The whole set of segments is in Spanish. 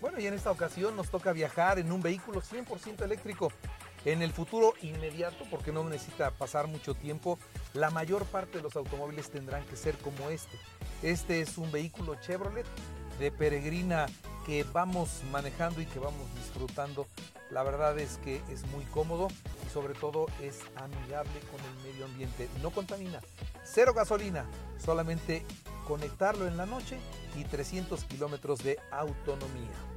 Bueno, y en esta ocasión nos toca viajar en un vehículo 100% eléctrico. En el futuro inmediato, porque no necesita pasar mucho tiempo, la mayor parte de los automóviles tendrán que ser como este. Este es un vehículo Chevrolet de peregrina que vamos manejando y que vamos disfrutando. La verdad es que es muy cómodo y sobre todo es amigable con el medio ambiente. No contamina, cero gasolina, solamente conectarlo en la noche y 300 kilómetros de autonomía.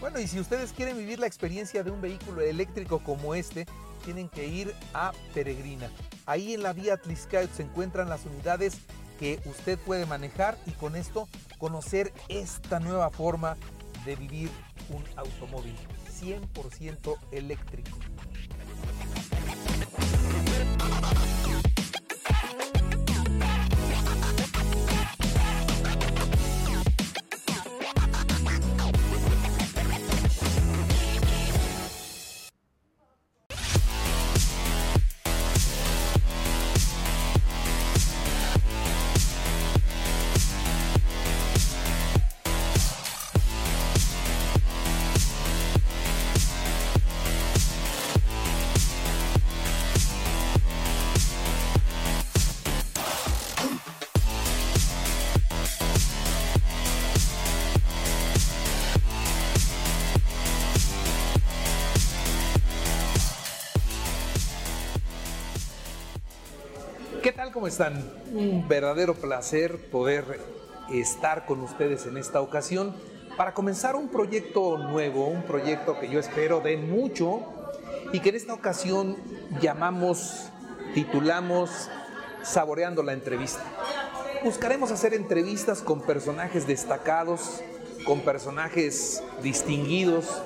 Bueno, y si ustedes quieren vivir la experiencia de un vehículo eléctrico como este, tienen que ir a Peregrina. Ahí en la vía Tliscaut se encuentran las unidades que usted puede manejar y con esto conocer esta nueva forma de vivir un automóvil 100% eléctrico. ¿Cómo están? Un verdadero placer poder estar con ustedes en esta ocasión para comenzar un proyecto nuevo, un proyecto que yo espero de mucho y que en esta ocasión llamamos, titulamos Saboreando la entrevista. Buscaremos hacer entrevistas con personajes destacados, con personajes distinguidos,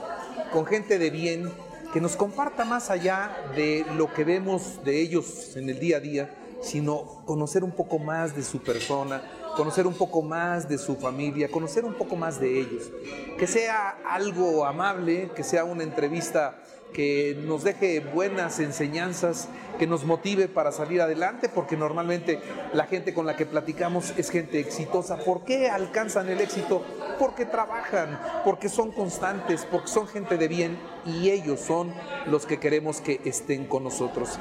con gente de bien que nos comparta más allá de lo que vemos de ellos en el día a día, sino conocer un poco más de su persona, conocer un poco más de su familia, conocer un poco más de ellos. Que sea algo amable, que sea una entrevista que nos deje buenas enseñanzas, que nos motive para salir adelante, porque normalmente la gente con la que platicamos es gente exitosa. ¿Por qué alcanzan el éxito? Porque trabajan, porque son constantes, porque son gente de bien y ellos son los que queremos que estén con nosotros.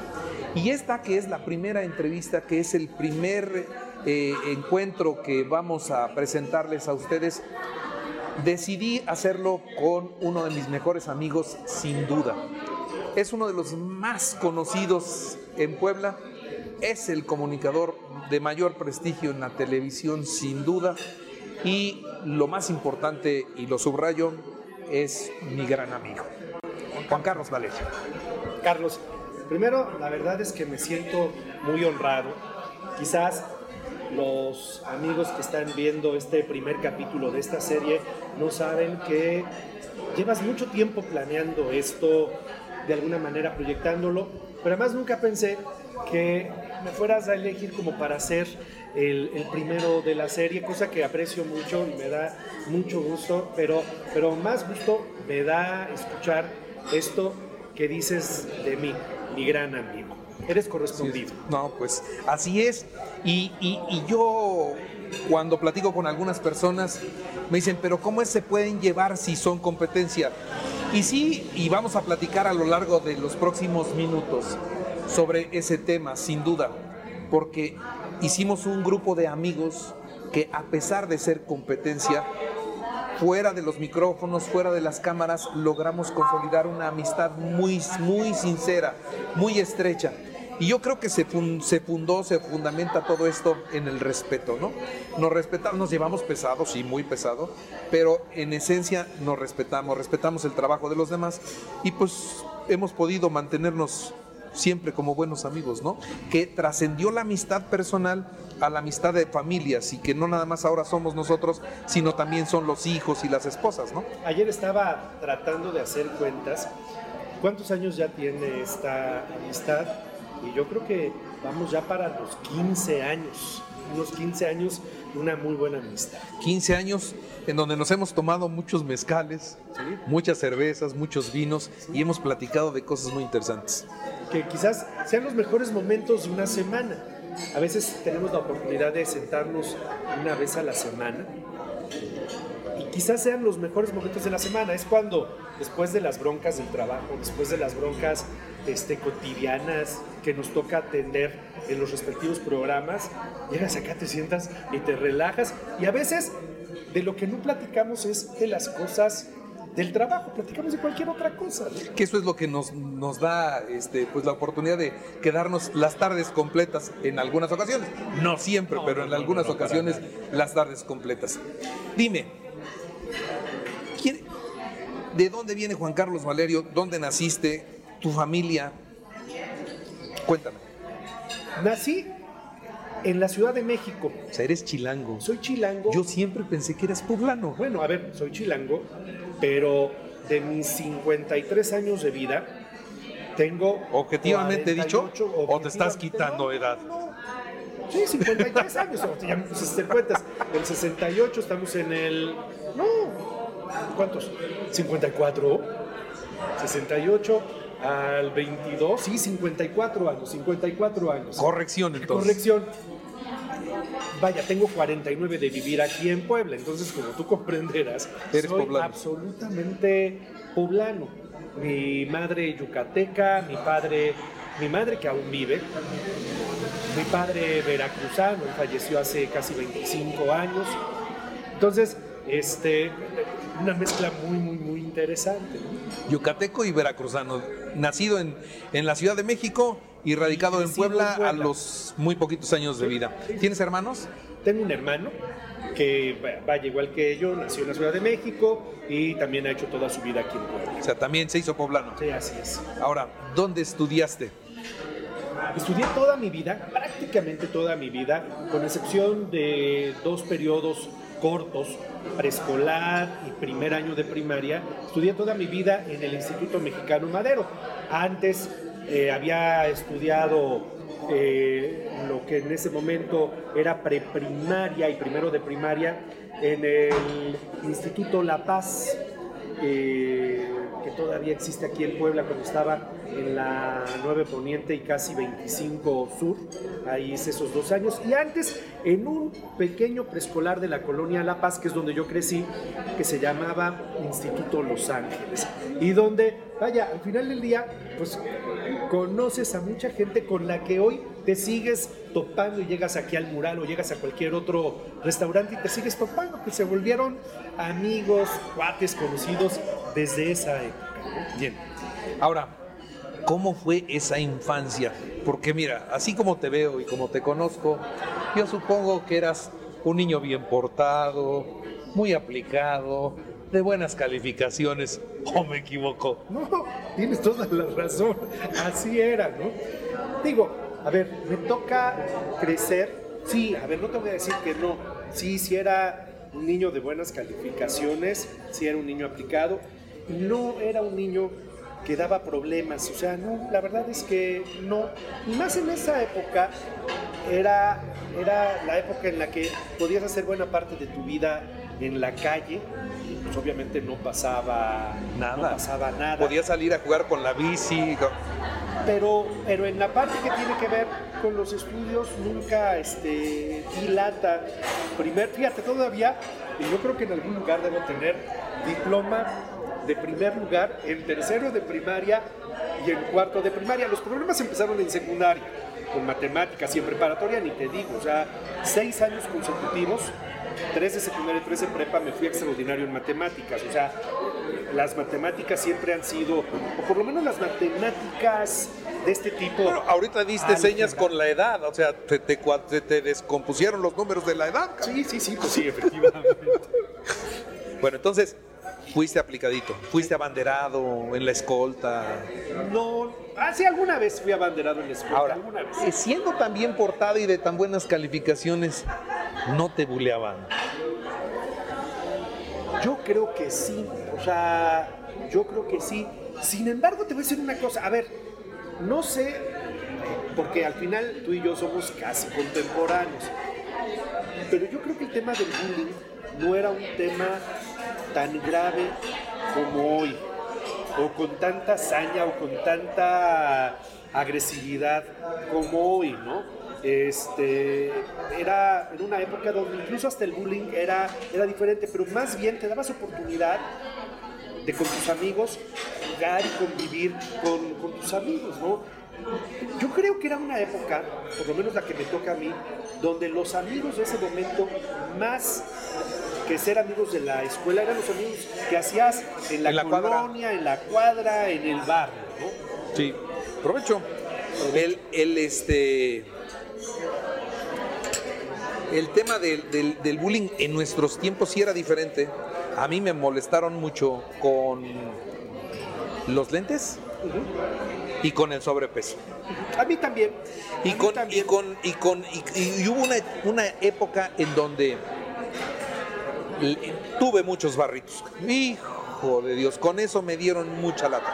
Y esta que es la primera entrevista, que es el primer eh, encuentro que vamos a presentarles a ustedes, decidí hacerlo con uno de mis mejores amigos, sin duda. Es uno de los más conocidos en Puebla, es el comunicador de mayor prestigio en la televisión, sin duda, y lo más importante, y lo subrayo, es mi gran amigo, Juan Carlos Valeria. Carlos, primero, la verdad es que me siento muy honrado. Quizás los amigos que están viendo este primer capítulo de esta serie no saben que llevas mucho tiempo planeando esto, de alguna manera proyectándolo, pero además nunca pensé que me fueras a elegir como para ser el, el, primero de la serie, cosa que aprecio mucho y me da mucho gusto, pero, pero más gusto me da escuchar esto que dices de mí, mi gran amigo. Eres correspondido. No, pues así es. Y, y, y, yo cuando platico con algunas personas me dicen, pero ¿cómo se pueden llevar si son competencia? Y sí, y vamos a platicar a lo largo de los próximos minutos sobre ese tema, sin duda, porque hicimos un grupo de amigos que a pesar de ser competencia, fuera de los micrófonos, fuera de las cámaras, logramos consolidar una amistad muy, muy sincera, muy estrecha. Y yo creo que se, fund, se, fundó, se fundamenta todo esto en el respeto, ¿no? Nos respetamos, nos llevamos pesados, sí, muy pesado, pero en esencia nos respetamos, respetamos el trabajo de los demás y pues hemos podido mantenernos siempre como buenos amigos, ¿no? Que trascendió la amistad personal a la amistad de familias y que no nada más ahora somos nosotros, sino también son los hijos y las esposas, ¿no? Ayer estaba tratando de hacer cuentas. ¿Cuántos años ya tiene esta amistad? Y yo creo que vamos ya para los 15 años, unos 15 años de una muy buena amistad. 15 años en donde nos hemos tomado muchos mezcales, ¿Sí? muchas cervezas, muchos vinos ¿Sí? y hemos platicado de cosas muy interesantes. Que quizás sean los mejores momentos de una semana. A veces tenemos la oportunidad de sentarnos una vez a la semana quizás sean los mejores momentos de la semana. Es cuando, después de las broncas del trabajo, después de las broncas este, cotidianas que nos toca atender en los respectivos programas, llegas acá, te sientas y te relajas. Y a veces de lo que no platicamos es de las cosas del trabajo, platicamos de cualquier otra cosa. Que eso es lo que nos, nos da este, pues, la oportunidad de quedarnos las tardes completas en algunas ocasiones. No siempre, pero en algunas ocasiones las tardes completas. Dime, ¿de dónde viene Juan Carlos Valerio? ¿Dónde naciste? ¿Tu familia? Cuéntame. Nací en la Ciudad de México. O sea, eres chilango. Soy chilango. Yo siempre pensé que eras poblano. Bueno, a ver, soy chilango, pero de mis 53 años de vida, tengo. ¿Objetivamente dicho? ¿O te estás quitando edad? Sí, 53 años. ya me pusiste cuentas. El 68 estamos en el. No. ¿Cuántos? 54. 68 al 22, sí, 54 años, 54 años. Corrección entonces. Corrección. Vaya, tengo 49 de vivir aquí en Puebla, entonces como tú comprenderás, Eres soy poblano. absolutamente poblano. Mi madre yucateca, mi padre, mi madre que aún vive, mi padre veracruzano, falleció hace casi 25 años. Entonces, este, una mezcla muy, muy, muy interesante. Yucateco y veracruzano. Nacido en, en la Ciudad de México y radicado en Crecido en Puebla, a Puebla. los muy poquitos años de vida. ¿Tienes hermanos? Tengo un hermano que va- vaya igual que yo, nació en la Ciudad de México y también ha hecho toda su vida aquí en Puebla. O sea, también se hizo poblano. Sí, así es. Ahora, ¿dónde estudiaste? Estudié toda mi vida, prácticamente toda mi vida, con excepción de dos periodos cortos, preescolar y primer año de primaria, estudié toda mi vida en el Instituto Mexicano Madero. Antes eh, había estudiado eh, lo que en ese momento era preprimaria y primero de primaria en el Instituto La Paz, eh, que todavía existe aquí en Puebla cuando estaba en la 9 Poniente y casi 25 Sur. Ahí hice esos dos años. Y antes en un pequeño preescolar de la colonia La Paz, que es donde yo crecí, que se llamaba Instituto Los Ángeles. Y donde, vaya, al final del día, pues conoces a mucha gente con la que hoy te sigues topando y llegas aquí al mural o llegas a cualquier otro restaurante y te sigues topando, que se volvieron amigos, cuates, conocidos desde esa época. Bien. Ahora, ¿cómo fue esa infancia? Porque mira, así como te veo y como te conozco, yo supongo que eras un niño bien portado, muy aplicado, de buenas calificaciones, o me equivoco. No, tienes toda la razón. Así era, ¿no? Digo, a ver, me toca crecer. Sí, a ver, no te voy a decir que no. Sí, sí era un niño de buenas calificaciones, sí era un niño aplicado. No era un niño que daba problemas. O sea, no, la verdad es que no. Y más en esa época era, era la época en la que podías hacer buena parte de tu vida en la calle. Pues obviamente no pasaba Nada. No pasaba nada. Podía salir a jugar con la bici. Pero, pero en la parte que tiene que ver con los estudios, nunca este, dilata. Primer, fíjate, todavía, y yo creo que en algún lugar debo tener diploma de primer lugar en tercero de primaria y en cuarto de primaria. Los problemas empezaron en secundaria, con matemáticas y en preparatoria, ni te digo, o sea, seis años consecutivos, tres de secundaria y tres de prepa, me fui extraordinario en matemáticas. O sea, las matemáticas siempre han sido, o por lo menos las matemáticas de este tipo. Bueno, ahorita diste señas con la edad, o sea, te, te cua- te- te descompusieron los números de la edad. cabrón. Sí, sí, sí, pues sí, efectivamente. Bueno, entonces, fuiste aplicadito, fuiste abanderado en la escolta. No, ah, sí, alguna vez fui abanderado en la escuela, Ahora, alguna vez. eh, siendo tan bien portado y de tan buenas calificaciones, no te buleaban. Yo creo que sí, o sea, yo creo que sí. Sin embargo, te voy a decir una cosa, a ver, no sé, porque al final tú y yo somos casi contemporáneos, pero yo creo que el tema del bullying no era un tema tan grave como hoy, o con tanta hazaña o con tanta agresividad como hoy, ¿no? este, era en una época donde incluso hasta el bullying era, era diferente, pero más bien te dabas oportunidad de con tus amigos jugar y convivir con, con tus amigos, ¿no? Yo creo que era una época, por lo menos la que me toca a mí, donde los amigos de ese momento, más que ser amigos de la escuela, eran los amigos que hacías en la, En la cuadra. colonia, en la cuadra, en el barrio, ¿no? Sí. Provecho. El, el, este. El tema del, del- del bullying en nuestros tiempos sí era diferente. A mí me molestaron mucho con los lentes y con el sobrepeso. A mí también. Y a mí con, y con, y con, y, y hubo una, una época en donde tuve muchos barritos. Hijo de Dios, con eso me dieron mucha lata.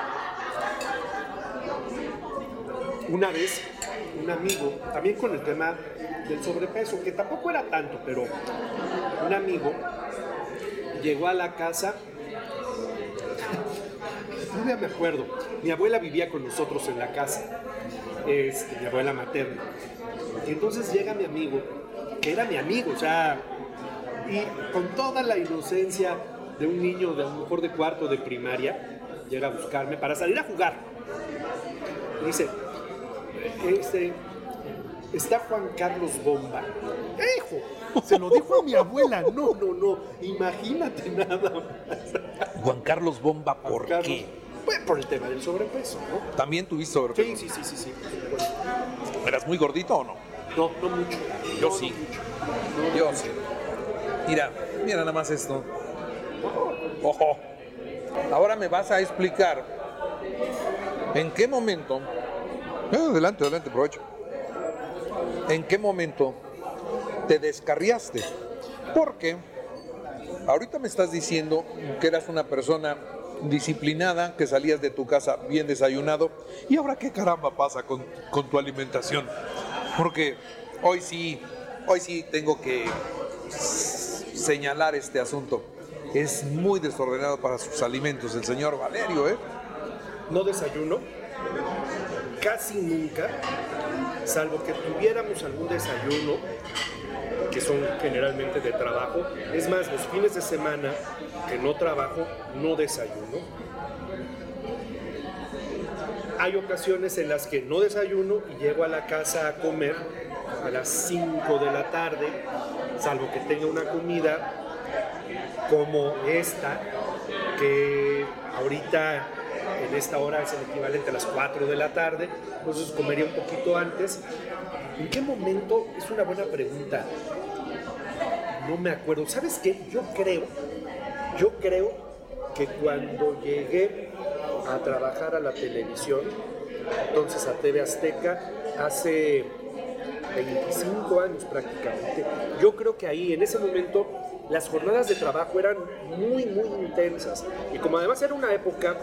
Una vez, un amigo, también con el tema del sobrepeso, que tampoco era tanto, pero un amigo llegó a la casa, todavía me acuerdo, mi abuela vivía con nosotros en la casa, este, mi abuela materna. Y entonces llega mi amigo, que era mi amigo, o sea, y con toda la inocencia de un niño de a lo mejor de cuarto de primaria, llega a buscarme para salir a jugar. Dice, este, está Juan Carlos Bomba. ¡Hijo! Se lo dijo a mi abuela. No, no, no. Imagínate nada más. Juan Carlos Bomba, ¿por Carlos, qué? Pues por el tema del sobrepeso, ¿no? ¿También tuviste sobrepeso? Sí, sí, sí, sí, sí. ¿Eras muy gordito o no? No, no mucho. Yo No, sí. no mucho. Yo sí. Mira, mira nada más esto. Ojo. Ahora me vas a explicar en qué momento. Eh, adelante, adelante, provecho. ¿En qué momento te descarriaste? Porque ahorita me estás diciendo que eras una persona disciplinada, que salías de tu casa bien desayunado. ¿Y ahora qué caramba pasa con, con tu alimentación? Porque hoy sí, hoy sí tengo que señalar este asunto. Es muy desordenado para sus alimentos el señor Valerio, ¿eh? No desayuno. Casi nunca. Salvo que tuviéramos algún desayuno, que son generalmente de trabajo. Es más, los fines de semana que no trabajo, no desayuno. Hay ocasiones en las que no desayuno y llego a la casa a comer a las 5 de la tarde, salvo que tenga una comida como esta, que ahorita en esta hora es el equivalente a las 4 de la tarde, entonces comería un poquito antes. ¿En qué momento? Es una buena pregunta. No me acuerdo. ¿Sabes qué? Yo creo, yo creo que cuando llegué a trabajar a la televisión, entonces a TV Azteca, hace 25 años prácticamente, yo creo que ahí, en ese momento, las jornadas de trabajo eran muy, muy intensas. Y como además era una época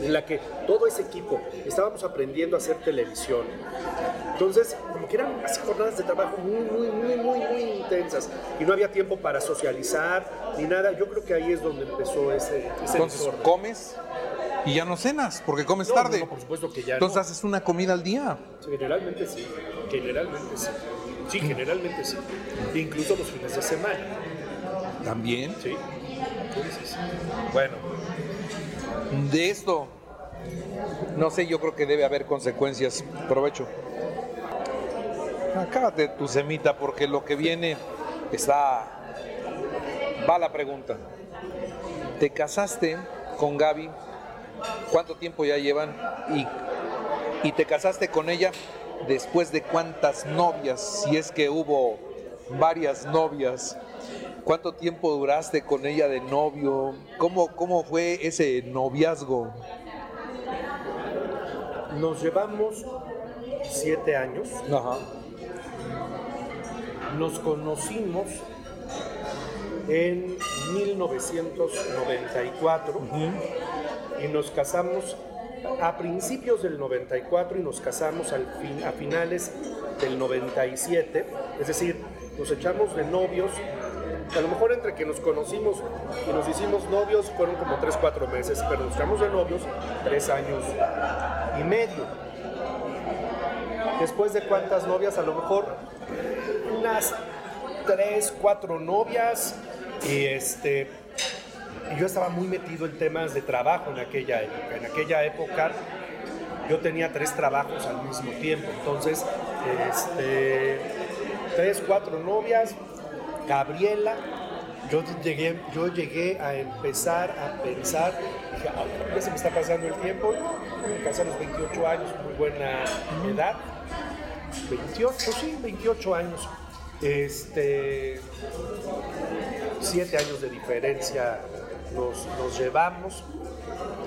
en la que todo ese equipo estábamos aprendiendo a hacer televisión, entonces como que eran así jornadas de trabajo muy, muy, muy, muy, muy intensas. Y no había tiempo para socializar ni nada. Yo creo que ahí es donde empezó ese, ese Entonces desorden. comes y ya no cenas porque comes No, tarde. no, por supuesto que ya Entonces haces una comida al día. Generalmente sí, generalmente sí. Sí, generalmente sí. Incluso los fines de semana. También. Sí. Sí. Bueno, de esto, no sé, yo creo que debe haber consecuencias. Provecho. Acábate tu semita porque lo que viene está... Va la pregunta. ¿Te casaste con Gaby? ¿Cuánto tiempo ya llevan? Y, y te casaste con ella después de cuántas novias, si es que hubo varias novias. ¿Cuánto tiempo duraste con ella de novio? ¿Cómo, cómo fue ese noviazgo? Nos llevamos siete años. Ajá. Nos conocimos en 1994 y nos casamos a principios del 94 y nos casamos al fin, a finales del 97. Es decir, nos echamos de novios. A lo mejor entre que nos conocimos y nos hicimos novios fueron como 3, 4 meses, pero nos echamos de novios 3 años y medio. después de cuántas novias, a lo mejor unas tres, cuatro novias. Y este, y yo estaba muy metido en temas de trabajo en aquella época. En aquella época yo tenía tres trabajos al mismo tiempo. Entonces, este, tres, cuatro novias, Gabriela. Yo llegué, yo llegué a empezar a pensar, dije, ya se me está pasando el tiempo. Me casé a los 28 años, muy buena edad. 28, sí, 28 años. Este, siete años de diferencia nos, nos llevamos.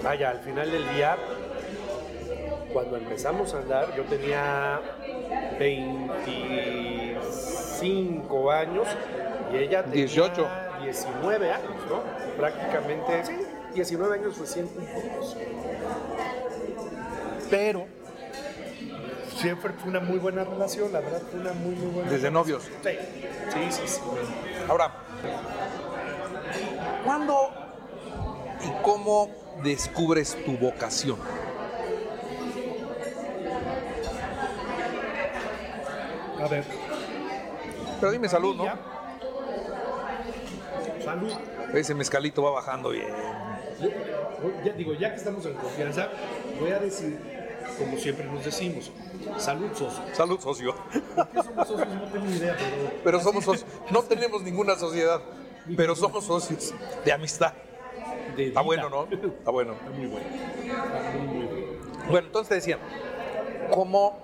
Vaya, al final del día, cuando empezamos a andar, yo tenía 25 años y ella tenía 18. 19 años, ¿no? Prácticamente, sí, 19 años recién cumplidos. Pero siempre fue una muy buena relación, la verdad fue una muy, muy buena Desde relación. novios. Sí, sí, sí. sí. Ahora, ¿cuándo y cómo descubres tu vocación? A ver. Pero dime salud, ¿no? Salud. Ese mezcalito va bajando bien. Ya digo, ya que estamos en confianza, voy a decir, como siempre nos decimos, salud socio. Salud, socio. ¿Por qué somos socios? No tengo ni idea, pero... Pero somos socios. No tenemos ninguna sociedad, pero somos socios de amistad. De Está bueno, ¿no? Está bueno. Está muy bueno. Está muy bueno. Bueno, entonces te decía, ¿cómo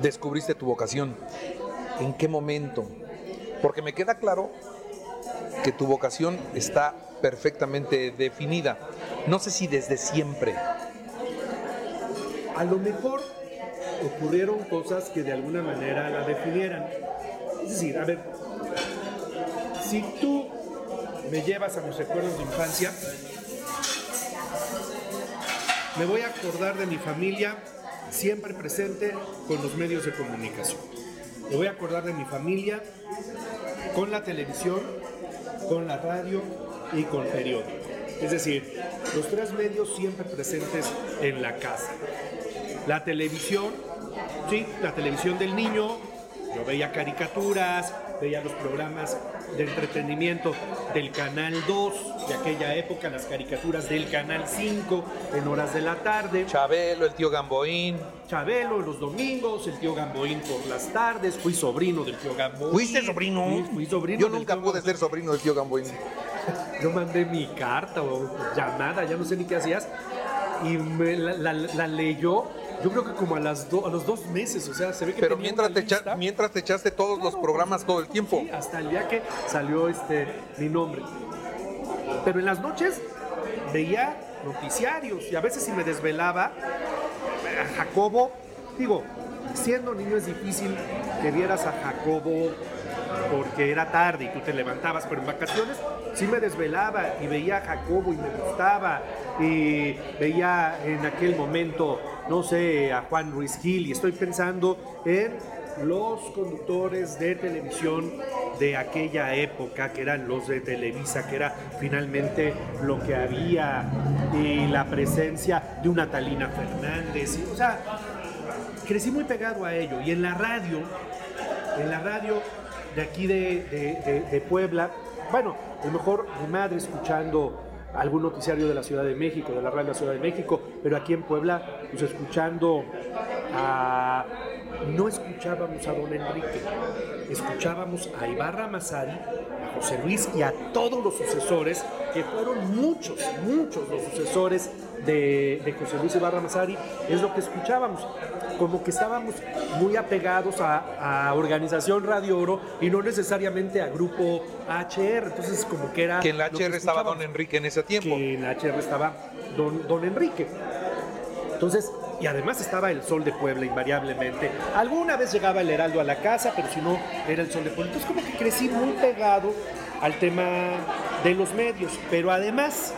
descubriste tu vocación? ¿En qué momento? Porque me queda claro que tu vocación está perfectamente definida. No sé si desde siempre. A lo mejor ocurrieron cosas que de alguna manera la definieran. Es decir, a ver, si tú me llevas a mis recuerdos de infancia, me voy a acordar de mi familia siempre presente con los medios de comunicación. Me voy a acordar de mi familia con la televisión, con la radio y con periódico. Es decir, los tres medios siempre presentes en la casa. La televisión, sí, la televisión del niño, yo veía caricaturas, veía los programas de entretenimiento del Canal 2 de aquella época, las caricaturas del Canal 5 en horas de la tarde. Chabelo, el tío Gamboín. Chabelo los domingos, el tío Gamboín por las tardes, fui sobrino del tío Gamboín. ¿Fuiste sobrino? Fui, fui sobrino Yo nunca pude ser sobrino del tío Gamboín. Yo mandé mi carta o llamada, ya no sé ni qué hacías, y me la, la- la leyó, yo creo que como a, las do- a los dos meses, o sea, se ve que Pero mientras te, echa- mientras te echaste todos los programas todo el tiempo. Sí, hasta el día que salió este, mi nombre. Pero en las noches veía noticiarios y a veces si me desvelaba, a Jacobo, digo, siendo niño es difícil que vieras a Jacobo porque era tarde y tú te levantabas, pero en vacaciones sí me desvelaba y veía a Jacobo y me gustaba y veía en aquel momento, no sé, a Juan Ruiz Gil y estoy pensando en los conductores de televisión de aquella época, que eran los de Televisa, que era finalmente lo que había, y la presencia de una Talina Fernández, o sea, crecí muy pegado a ello. Y en la radio, en la radio de aquí de- de Puebla, bueno, a lo mejor mi madre escuchando algún noticiario de la Ciudad de México, de la radio de la Ciudad de México, pero aquí en Puebla, pues escuchando a... No escuchábamos a don Enrique, escuchábamos a Ibarra Mazari, a José Luis y a todos los sucesores, que fueron muchos, muchos los sucesores de, de José Luis Ibarra Mazari, es lo que escuchábamos. Como que estábamos muy apegados a, a Organización Radio Oro y no necesariamente a Grupo HR. Entonces, como que era. Que en la HR estaba don Enrique en ese tiempo. que en HR estaba don, don Enrique. Entonces, y además estaba el Sol de Puebla invariablemente. Alguna vez llegaba el Heraldo a la casa, pero si no, era el Sol de Puebla. Entonces, como que crecí muy pegado al tema de los medios. Pero además,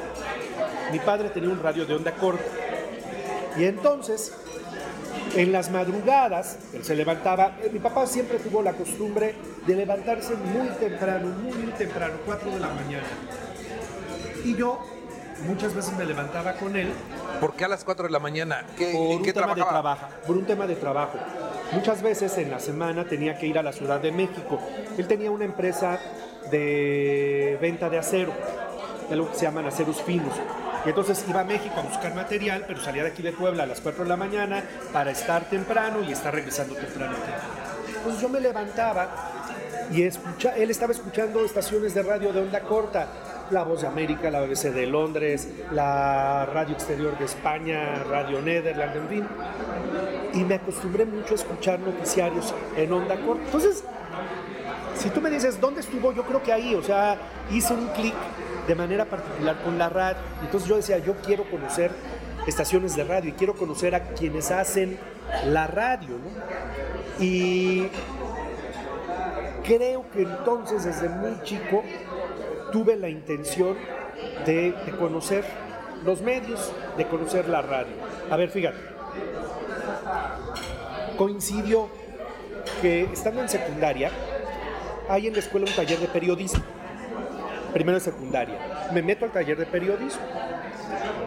mi padre tenía un radio de onda corta. Y entonces, en las madrugadas, él se levantaba, eh, mi papá siempre tuvo la costumbre de levantarse muy temprano, muy, muy temprano, 4 de la mañana. Y yo muchas veces me levantaba con él. ¿Por qué a las 4 de la mañana? ¿Qué, por ¿En un qué tema de trabajo, por un tema de trabajo. Muchas veces en la semana tenía que ir a la Ciudad de México. Él tenía una empresa de venta de acero, que se llaman aceros finos. Entonces iba a México a buscar material, pero salía de aquí de Puebla a las 4 de la mañana para estar temprano y estar regresando temprano. Entonces yo me levantaba y escucha, él estaba escuchando estaciones de radio de onda corta, la Voz de América, la BBC de Londres, la Radio Exterior de España, Radio Nederland, en fin. Y me acostumbré mucho a escuchar noticiarios en onda corta. Entonces, si tú me dices, ¿dónde estuvo? Yo creo que ahí, o sea, hice un clic de manera particular con la radio. Entonces yo decía, yo quiero conocer estaciones de radio y quiero conocer a quienes hacen la radio. Y creo que entonces desde muy chico tuve la intención de, de conocer los medios, de conocer la radio. A ver, fíjate, coincidió que estando en secundaria, hay en la escuela un taller de periodismo, primero de secundaria. Me meto al taller de periodismo.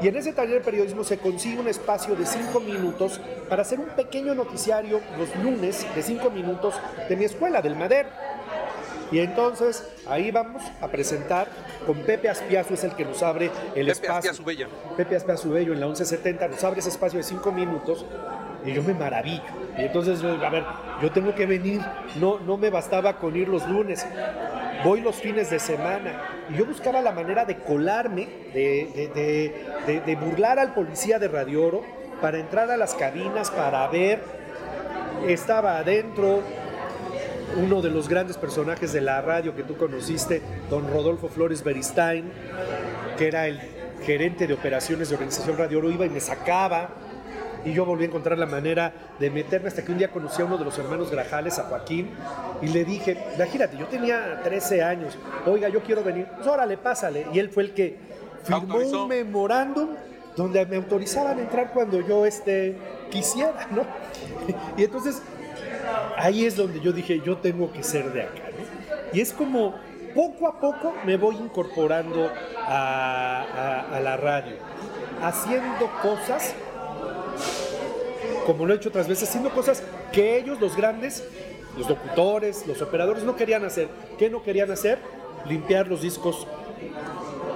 Y en ese taller de periodismo se consigue un espacio de cinco minutos para hacer un pequeño noticiario los lunes de cinco minutos de mi escuela, del Madero. Y entonces ahí vamos a presentar con Pepe Aspiazu, es el que nos abre el Pepe espacio. Aspiazu Bella. Pepe Aspiazu Bello en la 1170 nos abre ese espacio de cinco minutos y yo me maravillo. Y entonces, a ver, yo tengo que venir, no, no me bastaba con ir los lunes, voy los fines de semana. Y yo buscaba la manera de colarme, de, de- de- burlar al policía de Radio Oro para entrar a las cabinas, para ver. Estaba adentro uno de los grandes personajes de la radio que tú conociste, don Rodolfo Flores Beristain, que era el gerente de operaciones de Organización Radio Oro, iba y me sacaba. Y yo volví a encontrar la manera de meterme hasta que un día conocí a uno de los hermanos Grajales, a Joaquín, y le dije, imagínate, yo tenía 13 años, oiga, yo quiero venir, pues órale, pásale. Y él fue el que firmó Autorizó. un memorándum donde me autorizaban a entrar cuando yo este, quisiera, ¿no? Y entonces ahí es donde yo dije, yo tengo que ser de acá. ¿no? Y es como poco a poco me voy incorporando a, a- a la radio, haciendo cosas, como lo he hecho otras veces, haciendo cosas que ellos, los grandes, los locutores, los operadores, no querían hacer. ¿Qué no querían hacer? Limpiar los discos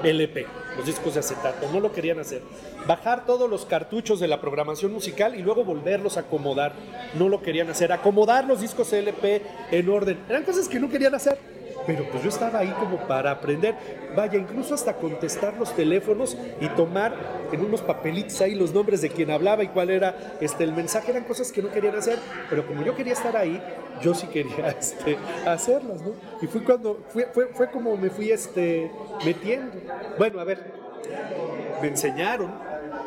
LP, los discos de acetato, no lo querían hacer. Bajar todos los cartuchos de la programación musical y luego volverlos a acomodar, no lo querían hacer. Acomodar los discos LP en orden, eran cosas que no querían hacer. Pero pues yo estaba ahí como para aprender, vaya, incluso hasta contestar los teléfonos y tomar en unos papelitos ahí los nombres de quien hablaba y cuál era este, el mensaje, eran cosas que no querían hacer, pero como yo quería estar ahí, yo sí quería este, hacerlas, ¿no? Y fue cuando, fue, fue, fue como me fui este, metiendo. Bueno, a ver, me enseñaron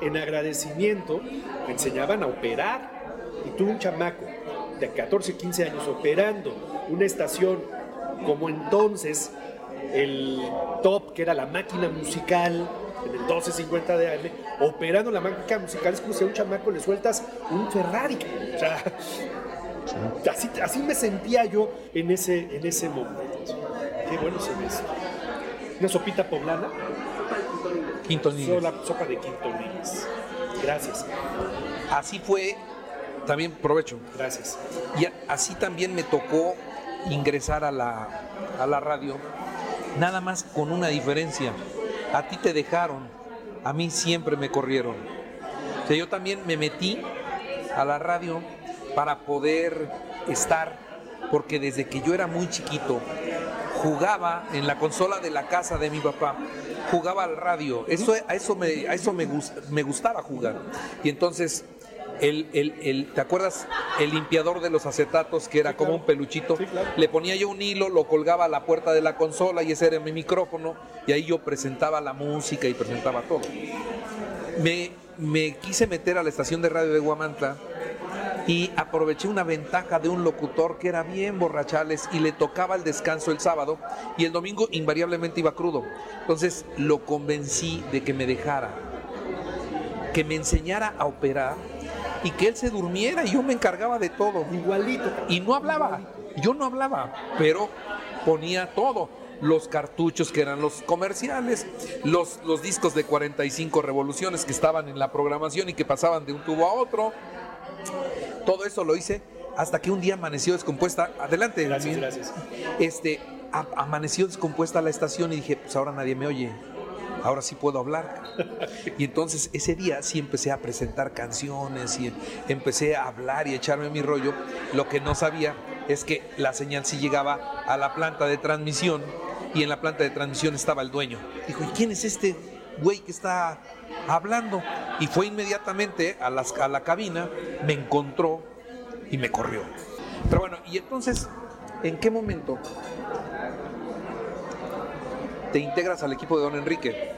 en agradecimiento, me enseñaban a operar. Y tuve un chamaco de 14, 15 años operando una estación como entonces el top, que era la máquina musical, en el 1250 de AM, operando la máquina musical, es como si a un chamaco le sueltas un Ferrari. O sea, así, así me sentía yo en ese, en ese momento. Qué bueno se ve esto. Una sopita poblana, Quinto niño. sola sopa de quintolines. Gracias, Así fue, también provecho. gracias. Y así también me tocó ingresar a la, a la radio, nada más con una diferencia. A ti te dejaron, a mí siempre me corrieron. O sea, yo también me metí a la radio para poder estar, porque desde que yo era muy chiquito, jugaba en la consola de la casa de mi papá, jugaba al radio, eso, a eso, me, a eso me, me gustaba jugar. Y entonces, el, el- el- ¿te acuerdas? El limpiador de los acetatos, que era Sí, como claro. un peluchito, Sí, claro. le ponía yo un hilo, lo colgaba a la puerta de la consola y ese era mi micrófono, y ahí yo presentaba la música y presentaba todo. Me, me quise meter a la estación de radio de Guamantla y aproveché una ventaja de un locutor que era bien borrachales y le tocaba el descanso el sábado y el domingo invariablemente iba crudo. Entonces lo convencí de que me dejara, que me enseñara a operar y que él se durmiera y yo me encargaba de todo. Igualito. Y no hablaba, yo no hablaba, pero ponía todo. los cartuchos que eran los comerciales, los, los discos de 45 revoluciones que estaban en la programación y que pasaban de un tubo a otro. Todo eso lo hice hasta que un día amaneció descompuesta. Adelante, Gracias, gracias. Este, a- amaneció descompuesta la estación y dije, pues ahora nadie me oye. Ahora sí puedo hablar. Y entonces ese día sí empecé a presentar canciones y empecé a hablar y a echarme mi rollo. Lo que no sabía es que la señal sí llegaba a la planta de transmisión y en la planta de transmisión estaba el dueño. Dijo, ¿y quién es este güey que está hablando? Y fue inmediatamente a, las- a la cabina, me encontró y me corrió. Pero bueno, y entonces, ¿en qué momento te integras al equipo de Don Enrique?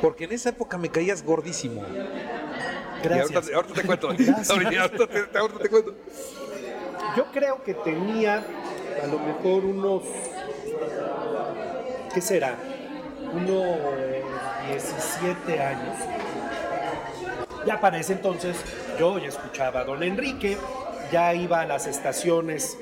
Porque en esa época me caías gordísimo. Y Gracias. ahorita, ahorita te cuento. Gracias. Ahorita, ahorita te, ahorita te cuento. Yo creo que tenía a lo mejor unos, ¿qué será? Unos 17 años. Ya para ese entonces yo ya escuchaba a don Enrique, ya iba a las estaciones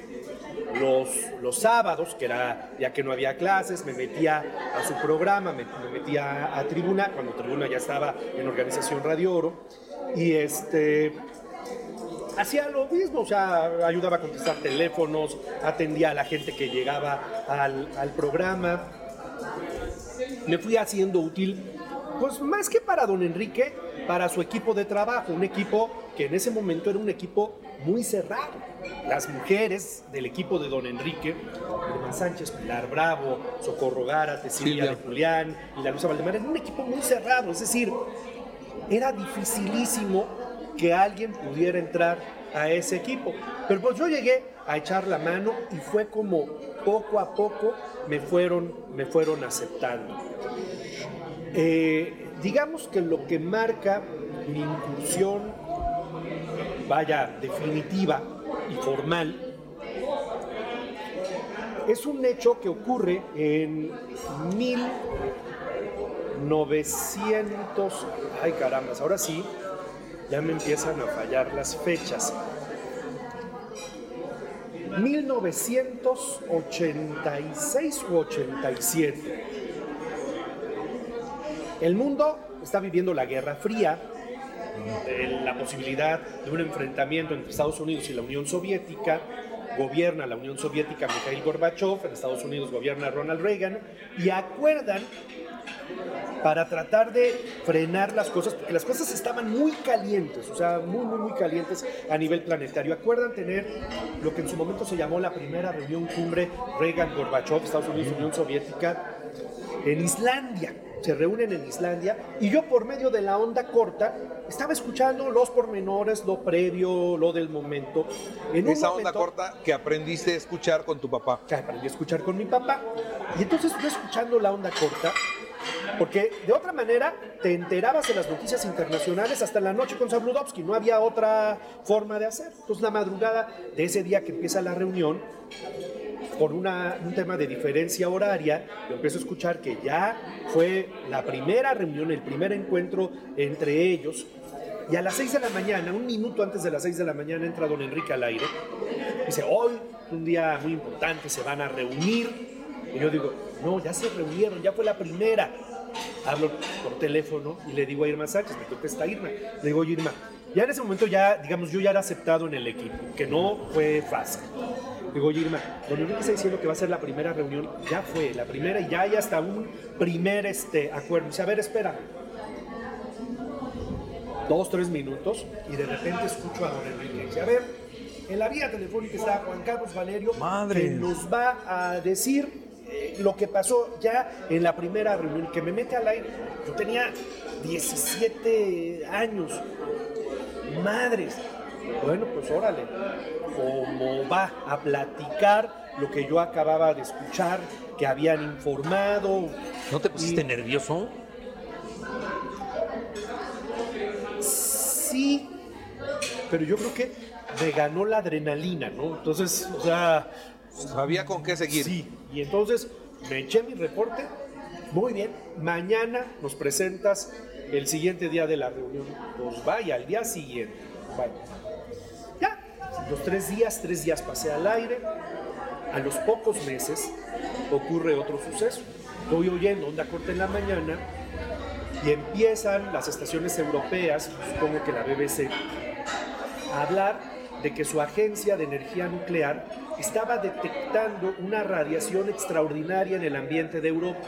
los, los sábados, que era ya que no había clases, me metía a su programa, me, me metía a, a Tribuna, cuando Tribuna ya estaba en Organización Radio Oro, y este hacía lo mismo, o sea, ayudaba a contestar teléfonos, atendía a la gente que llegaba al, al programa. Me fui haciendo útil, pues más que para don Enrique, para su equipo de trabajo, un equipo que en ese momento era un equipo muy cerrado. Las mujeres del equipo de don Enrique, Irma Sánchez, Pilar Bravo, Socorro Gárate, Silvia de Julián y la Luz Valdemar, era un equipo muy cerrado, es decir, era dificilísimo que alguien pudiera entrar a ese equipo. Pero pues yo llegué a echar la mano y fue como poco a poco me fueron, me fueron aceptando. Eh, digamos que lo que marca mi incursión, vaya, definitiva y formal, es un hecho que ocurre en 1900. Ay carambas, ahora sí, ya me empiezan a fallar las fechas. 1986 u 87. El mundo está viviendo la Guerra Fría, eh, la posibilidad de un enfrentamiento entre Estados Unidos y la Unión Soviética. Gobierna la Unión Soviética Mikhail Gorbachev, en Estados Unidos gobierna Ronald Reagan, y acuerdan para tratar de frenar las cosas, porque las cosas estaban muy calientes, o sea, muy, muy, muy calientes a nivel planetario. Acuerdan tener lo que en su momento se llamó la primera reunión cumbre Reagan-Gorbachev, Estados Unidos, Unión Soviética, en Islandia. Se reúnen en Islandia y yo por medio de la onda corta estaba escuchando los pormenores, lo previo, lo del momento. En un Esa onda corta que aprendiste a escuchar con tu papá. que aprendí a escuchar con mi papá. Y entonces yo escuchando la onda corta, porque de otra manera te enterabas de las noticias internacionales hasta la noche con Sabludovsky, no había otra forma de hacer. Entonces la madrugada de ese día que empieza la reunión, por una- un tema de diferencia horaria, yo empiezo a escuchar que ya fue la primera reunión, el primer encuentro entre ellos, y a las 6 de la mañana, un minuto antes de las 6 de la mañana, entra don Enrique al aire. Dice, hoy, un día muy importante, se van a reunir. Y yo digo, no, ya se reunieron, ya fue la primera. Hablo por teléfono y le digo a Irma Sánchez, me contesta Irma. Le digo, Irma, ya en ese momento ya, digamos, yo ya era aceptado en el equipo, que no fue fácil. Digo, oye, Irma, don Enrique está diciendo que va a ser la primera reunión. Ya fue, la primera y ya hay hasta un primer este, acuerdo. Dice, a ver, espera. Dos, tres minutos y de repente escucho a don Enrique. Dice, a ver, en la vía telefónica está Juan Carlos Valerio Madre. que nos va a decir eh, lo que pasó ya en la primera reunión, que me mete al aire. Yo tenía 17 años. Madres. Bueno, pues órale. Como va a platicar lo que yo acababa de escuchar, que habían informado. ¿No te pusiste Y- nervioso? Sí, pero yo creo que me ganó la adrenalina, ¿no? Entonces, o sea, Sabía con qué seguir. Sí, y entonces me eché mi reporte. Muy bien, mañana nos presentas el siguiente día de la reunión. Pues vaya, al día siguiente. Vaya. Los tres días, tres días pasé al aire. A los pocos meses ocurre otro suceso. Voy oyendo Onda Corta en la mañana y empiezan las estaciones europeas, supongo que la BBC, a hablar de que su agencia de energía nuclear estaba detectando una radiación extraordinaria en el ambiente de Europa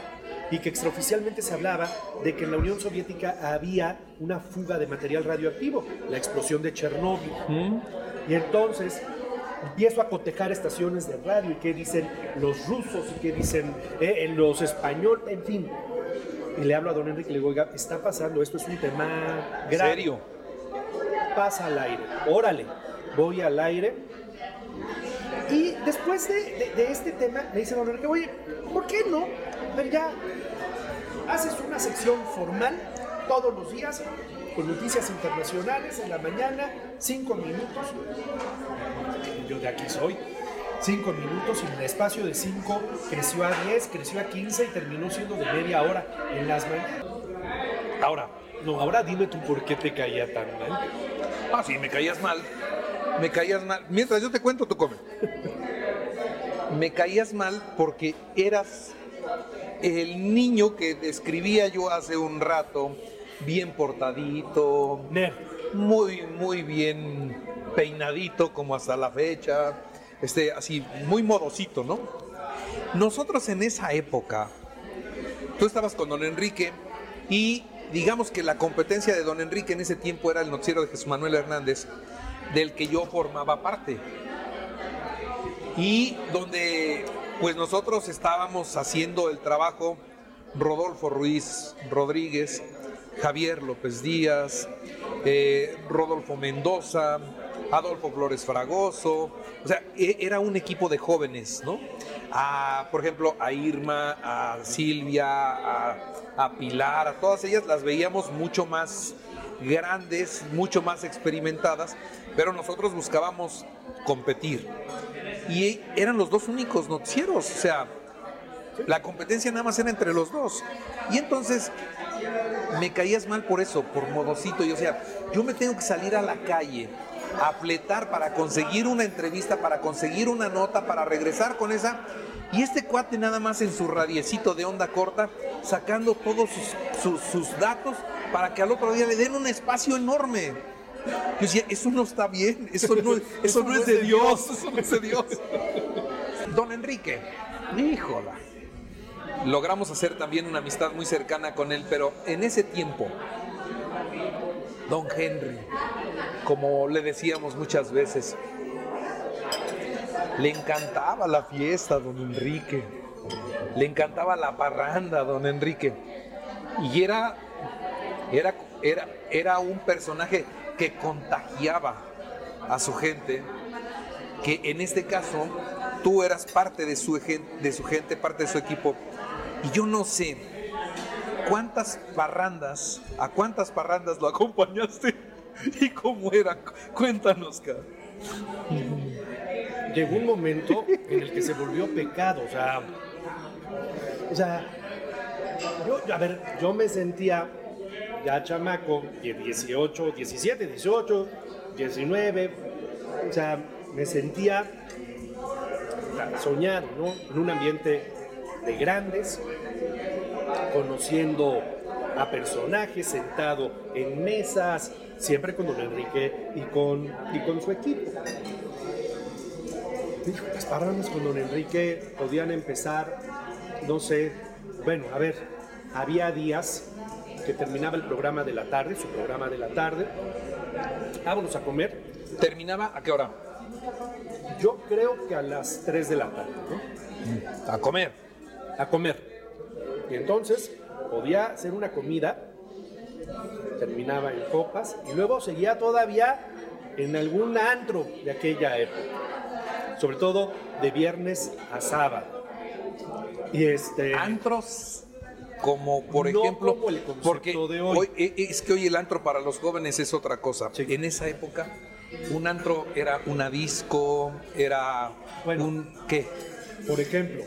y que extraoficialmente se hablaba de que en la Unión Soviética había una fuga de material radioactivo, la explosión de Chernóbil. Y entonces empiezo a cotejar estaciones de radio y qué dicen los rusos y qué dicen eh, los españoles, en fin. Y le hablo a don Enrique y le digo, oiga, está pasando, esto es un tema grave. ¿Serio? Pasa al aire, órale, voy al aire. Y después de, de este tema, me dice don Enrique, oye, ¿por qué no? Ver, ya haces una sección formal todos los días con noticias internacionales en la mañana, cinco minutos. Yo de aquí soy. Cinco minutos y en el espacio de cinco creció a 10, creció a 15 y terminó siendo de media hora en las mañanas. Ahora, no, ahora dime tú por qué te caía tan mal. Ah, sí, me caías mal. Me caías mal. Mientras yo te cuento, tú come. me caías mal porque eras el niño que describía yo hace un rato, bien portadito, muy, muy bien peinadito como hasta la fecha, este, así, muy modosito, ¿no? Nosotros en esa época, tú estabas con don Enrique y digamos que la competencia de don Enrique en ese tiempo era el noticiero de Jesús Manuel Hernández, del que yo formaba parte. Y donde pues nosotros estábamos haciendo el trabajo Rodolfo Ruiz Rodríguez, Javier López Díaz, eh, Rodolfo Mendoza, Adolfo Flores Fragoso, o sea, e, era un equipo de jóvenes, ¿no? A, por ejemplo, a Irma, a Silvia, a, a Pilar, a todas ellas las veíamos mucho más grandes, mucho más experimentadas, pero nosotros buscábamos competir y eran los dos únicos noticieros, o sea, la competencia nada más era entre los dos. Y entonces me caías mal por eso, por modosito, y o sea, yo me tengo que salir a la calle a fletar para conseguir una entrevista, para conseguir una nota, para regresar con esa. Y este cuate nada más en su radiecito de onda corta, sacando todos sus, sus datos para que al otro día le den un espacio enorme. Yo decía, eso no está bien, eso no, eso no es de Dios, eso no es de Dios. Don Enrique, híjola. Logramos hacer también una amistad muy cercana con él, pero en ese tiempo, Don Henry, como le decíamos muchas veces, le encantaba la fiesta, don Enrique. Le encantaba la parranda, don Enrique. Y era, era, era, era un personaje que contagiaba a su gente, que en este caso tú eras parte de su, de su gente, parte de su equipo. Y yo no sé cuántas parrandas, a cuántas parrandas lo acompañaste y cómo era. Cuéntanos, cara. Llegó un momento en el que se volvió pecado, o sea, o sea, yo, a ver, yo me sentía ya chamaco, 18, 17, 18, 19, o sea, me sentía soñado, ¿no? En un ambiente de grandes, conociendo a personajes, sentado en mesas, siempre con don Enrique y con, y con su equipo. Las parrandas con don Enrique podían empezar, no sé, bueno, a ver, había días que terminaba el programa de la tarde, su programa de la tarde. Vámonos a comer. ¿Terminaba a qué hora? Yo creo que a las 3 de la tarde, ¿no? A comer. A comer. Y entonces podía ser una comida, terminaba en copas y luego seguía todavía en algún antro de aquella época. Sobre todo de viernes a sábado. Y este. Antros como por ejemplo, porque de hoy. E, e, es que hoy el antro para los jóvenes es otra cosa. En esa época, un antro era una disco, era un ¿qué? Por ejemplo,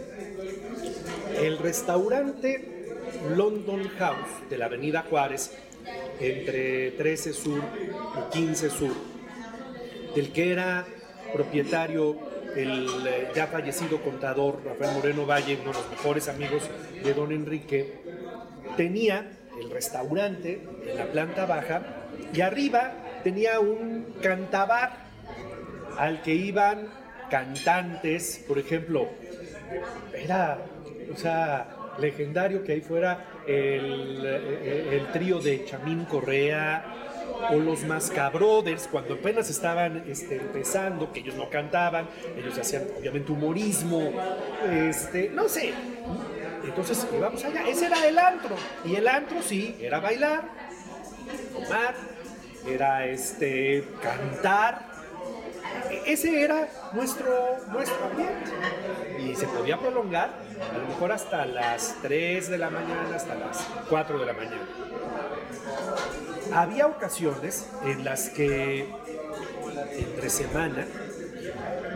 el restaurante London House de la Avenida Juárez, entre 13 Sur y 15 Sur, del que era propietario el eh, ya fallecido contador Rafael Moreno Valle, uno de los mejores amigos de don Enrique, tenía el restaurante en la planta baja y arriba tenía un cantabar al que iban cantantes, por ejemplo, era, o sea, legendario que ahí fuera el, el, trío de Chamín Correa o los Mascabrothers, cuando apenas estaban este, empezando, que ellos no cantaban, ellos hacían obviamente humorismo, este, no sé. Entonces íbamos allá, ese era el antro, y el antro sí, era bailar, tomar, era este, cantar, ese era nuestro, nuestro ambiente. Y se podía prolongar a lo mejor hasta las 3 de la mañana, hasta las 4 de la mañana. Había ocasiones en las que entre semana,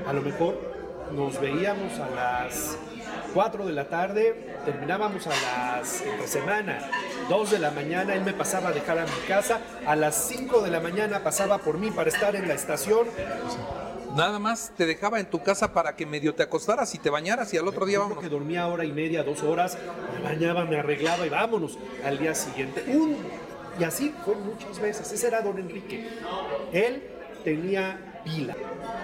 a lo mejor nos veíamos a las 4 de la tarde, terminábamos a las entre semana, 2 de la mañana, él me pasaba a dejar a mi casa, a las 5 de la mañana pasaba por mí para estar en la estación. Nada más te dejaba en tu casa para que medio te acostaras y te bañaras y al otro día vamos. que dormía hora y media, dos horas, me bañaba, me arreglaba y vámonos al día siguiente. Un, y así fue muchas veces. Ese era don Enrique. Él tenía pila.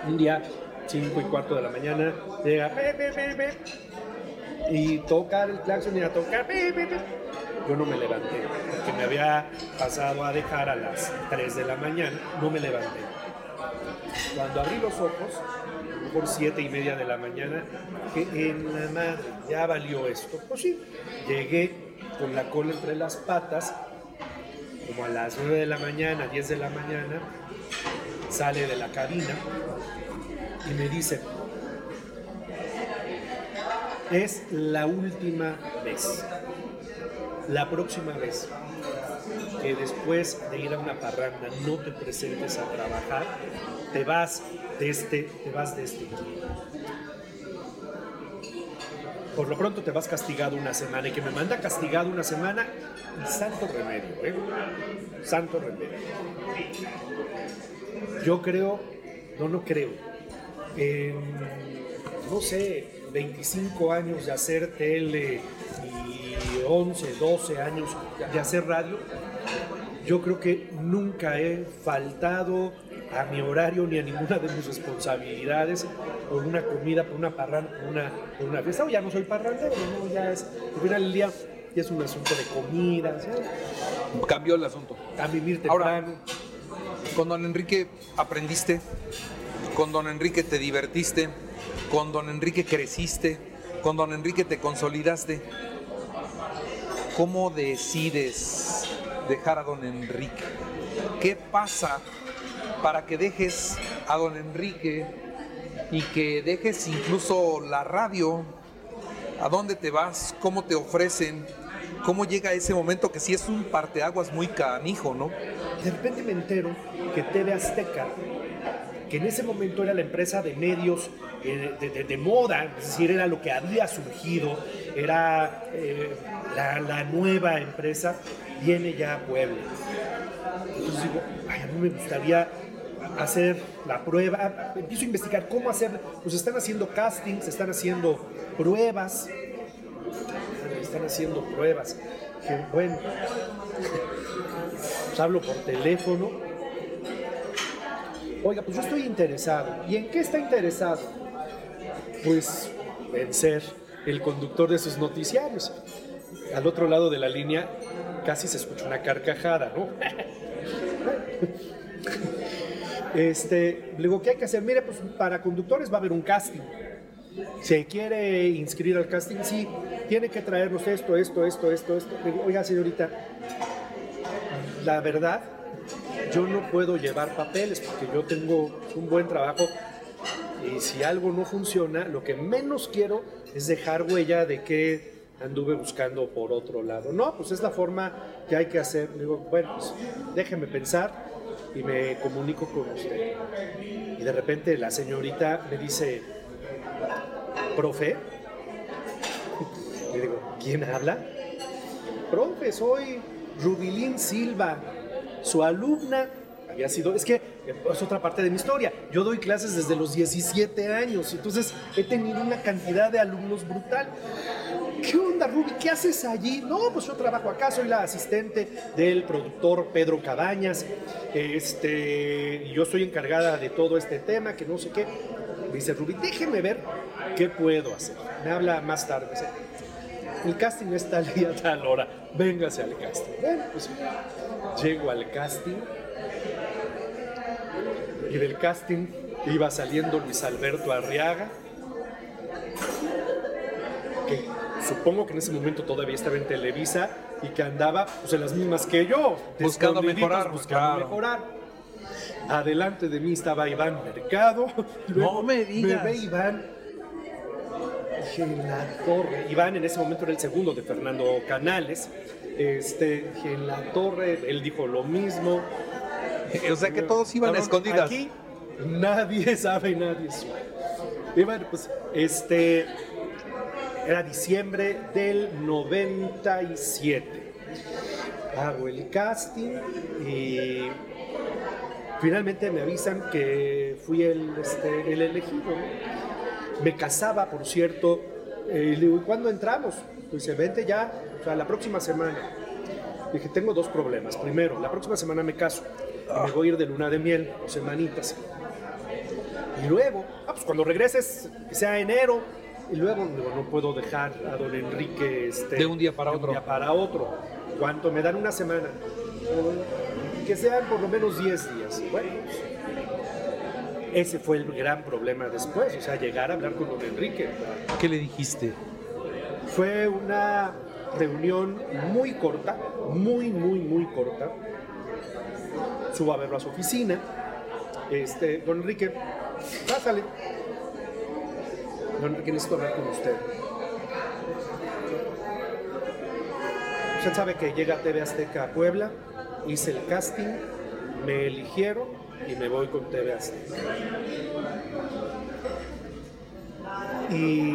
Un día, cinco y cuarto de la mañana, llega, y tocar el claxon y a tocar, yo no me levanté, porque me había pasado a dejar a las 3 de la mañana, no me levanté. Cuando abrí los ojos, por siete y media de la mañana, que en la madre ya valió esto. Pues sí, llegué con la cola entre las patas, como a las 9 de la mañana, 10 de la mañana, sale de la cabina y me dice, es la última vez. La próxima vez que después de ir a una parranda no te presentes a trabajar, te vas de este, te vas de este Por lo pronto te vas castigado una semana y que me manda castigado una semana y santo remedio, ¿eh? Santo remedio. Yo creo, no, no creo. no sé, 25 años de hacer tele y 11, 12 años de hacer radio, yo creo que nunca he faltado a mi horario ni a ninguna de mis responsabilidades por una comida, por una parranda, por una, por una fiesta. O ya no soy parrandero, no, ya es, al final del día ya es un asunto de comida. Cambió el asunto. A vivir temprano. con don Enrique aprendiste, con don Enrique te divertiste, con don Enrique creciste, con don Enrique te consolidaste. ¿Cómo decides dejar a don Enrique? ¿Qué pasa para que dejes a don Enrique y que dejes incluso la radio? ¿A dónde te vas? ¿Cómo te ofrecen? ¿Cómo llega ese momento que sí es un parteaguas muy canijo, no? De repente me entero que TV Azteca que en ese momento era la empresa de medios eh, de, moda, es decir, era lo que había surgido, era eh, la, nueva empresa, viene ya a Puebla. Entonces digo, ay, a mí me gustaría hacer la prueba, empiezo a investigar cómo hacer, pues están haciendo castings, están haciendo pruebas, están haciendo pruebas. Bueno, pues hablo por teléfono Oiga, pues yo estoy interesado. ¿Y en qué está interesado? Pues en ser el conductor de sus noticiarios. Al otro lado de la línea casi se escucha una carcajada, ¿no? Este, le digo, ¿qué hay que hacer? Mire, pues para conductores va a haber un casting. ¿Se quiere inscribir al casting? Sí, tiene que traernos esto, esto, esto, esto, esto. Oiga, señorita, la verdad yo no puedo llevar papeles porque yo tengo un buen trabajo y si algo no funciona, lo que menos quiero es dejar huella de que anduve buscando por otro lado. No, pues es la forma que hay que hacer. digo, bueno, pues déjeme pensar y me comunico con usted. Y de repente la señorita me dice, profe. Le digo, ¿quién habla? Profe, soy Rubilín Silva su alumna había sido, es que es otra parte de mi historia. Yo doy clases desde los 17 años, entonces he tenido una cantidad de alumnos brutal. ¿Qué onda, Ruby? ¿Qué haces allí? No, pues yo trabajo acá, soy la asistente del productor Pedro Cabañas. Este, yo estoy encargada de todo este tema, que no sé qué. Me dice Ruby, déjeme ver qué puedo hacer. Me habla más tarde. El casting está al día tal hora, véngase al casting. Bueno, pues llego al casting y del casting iba saliendo Luis Alberto Arriaga, que supongo que en ese momento todavía estaba en Televisa y que andaba pues, en las mismas que yo, buscando mejorar, buscando mejorar. Adelante de mí estaba Iván Mercado. no me digas. Me ve Iván. Dije, en la torre. Iván en ese momento era el segundo de Fernando Canales. Este, en la torre, él dijo lo mismo. O sea que todos iban a escondidas. Aquí nadie sabe, nadie sabe. Y bueno, pues este era diciembre del 97. Hago el casting y finalmente me avisan que fui el, este, el elegido. Me casaba, por cierto. Eh, y le digo, ¿cuándo entramos? Dice, vente ya, o sea, la próxima semana. Dije, tengo dos problemas. Primero, la próxima semana me caso y me voy a ir de luna de miel, o semanitas. Y luego, ah, pues cuando regreses, que sea enero, y luego digo, no puedo dejar a don Enrique este, de un día para otro. Un día para otro. ¿Cuánto me dan una semana? Que sean por lo menos 10 días. Bueno, pues, ese fue el gran problema después, o sea, llegar a hablar con don Enrique. ¿Qué le dijiste? Fue una reunión muy corta, muy, muy, muy corta. Subo a verlo a su oficina. Este, don Enrique, pásale. Don Enrique, necesito hablar con usted. Usted sabe que llega TV Azteca a Puebla, hice el casting, me eligieron y me voy con TV Azteca. Y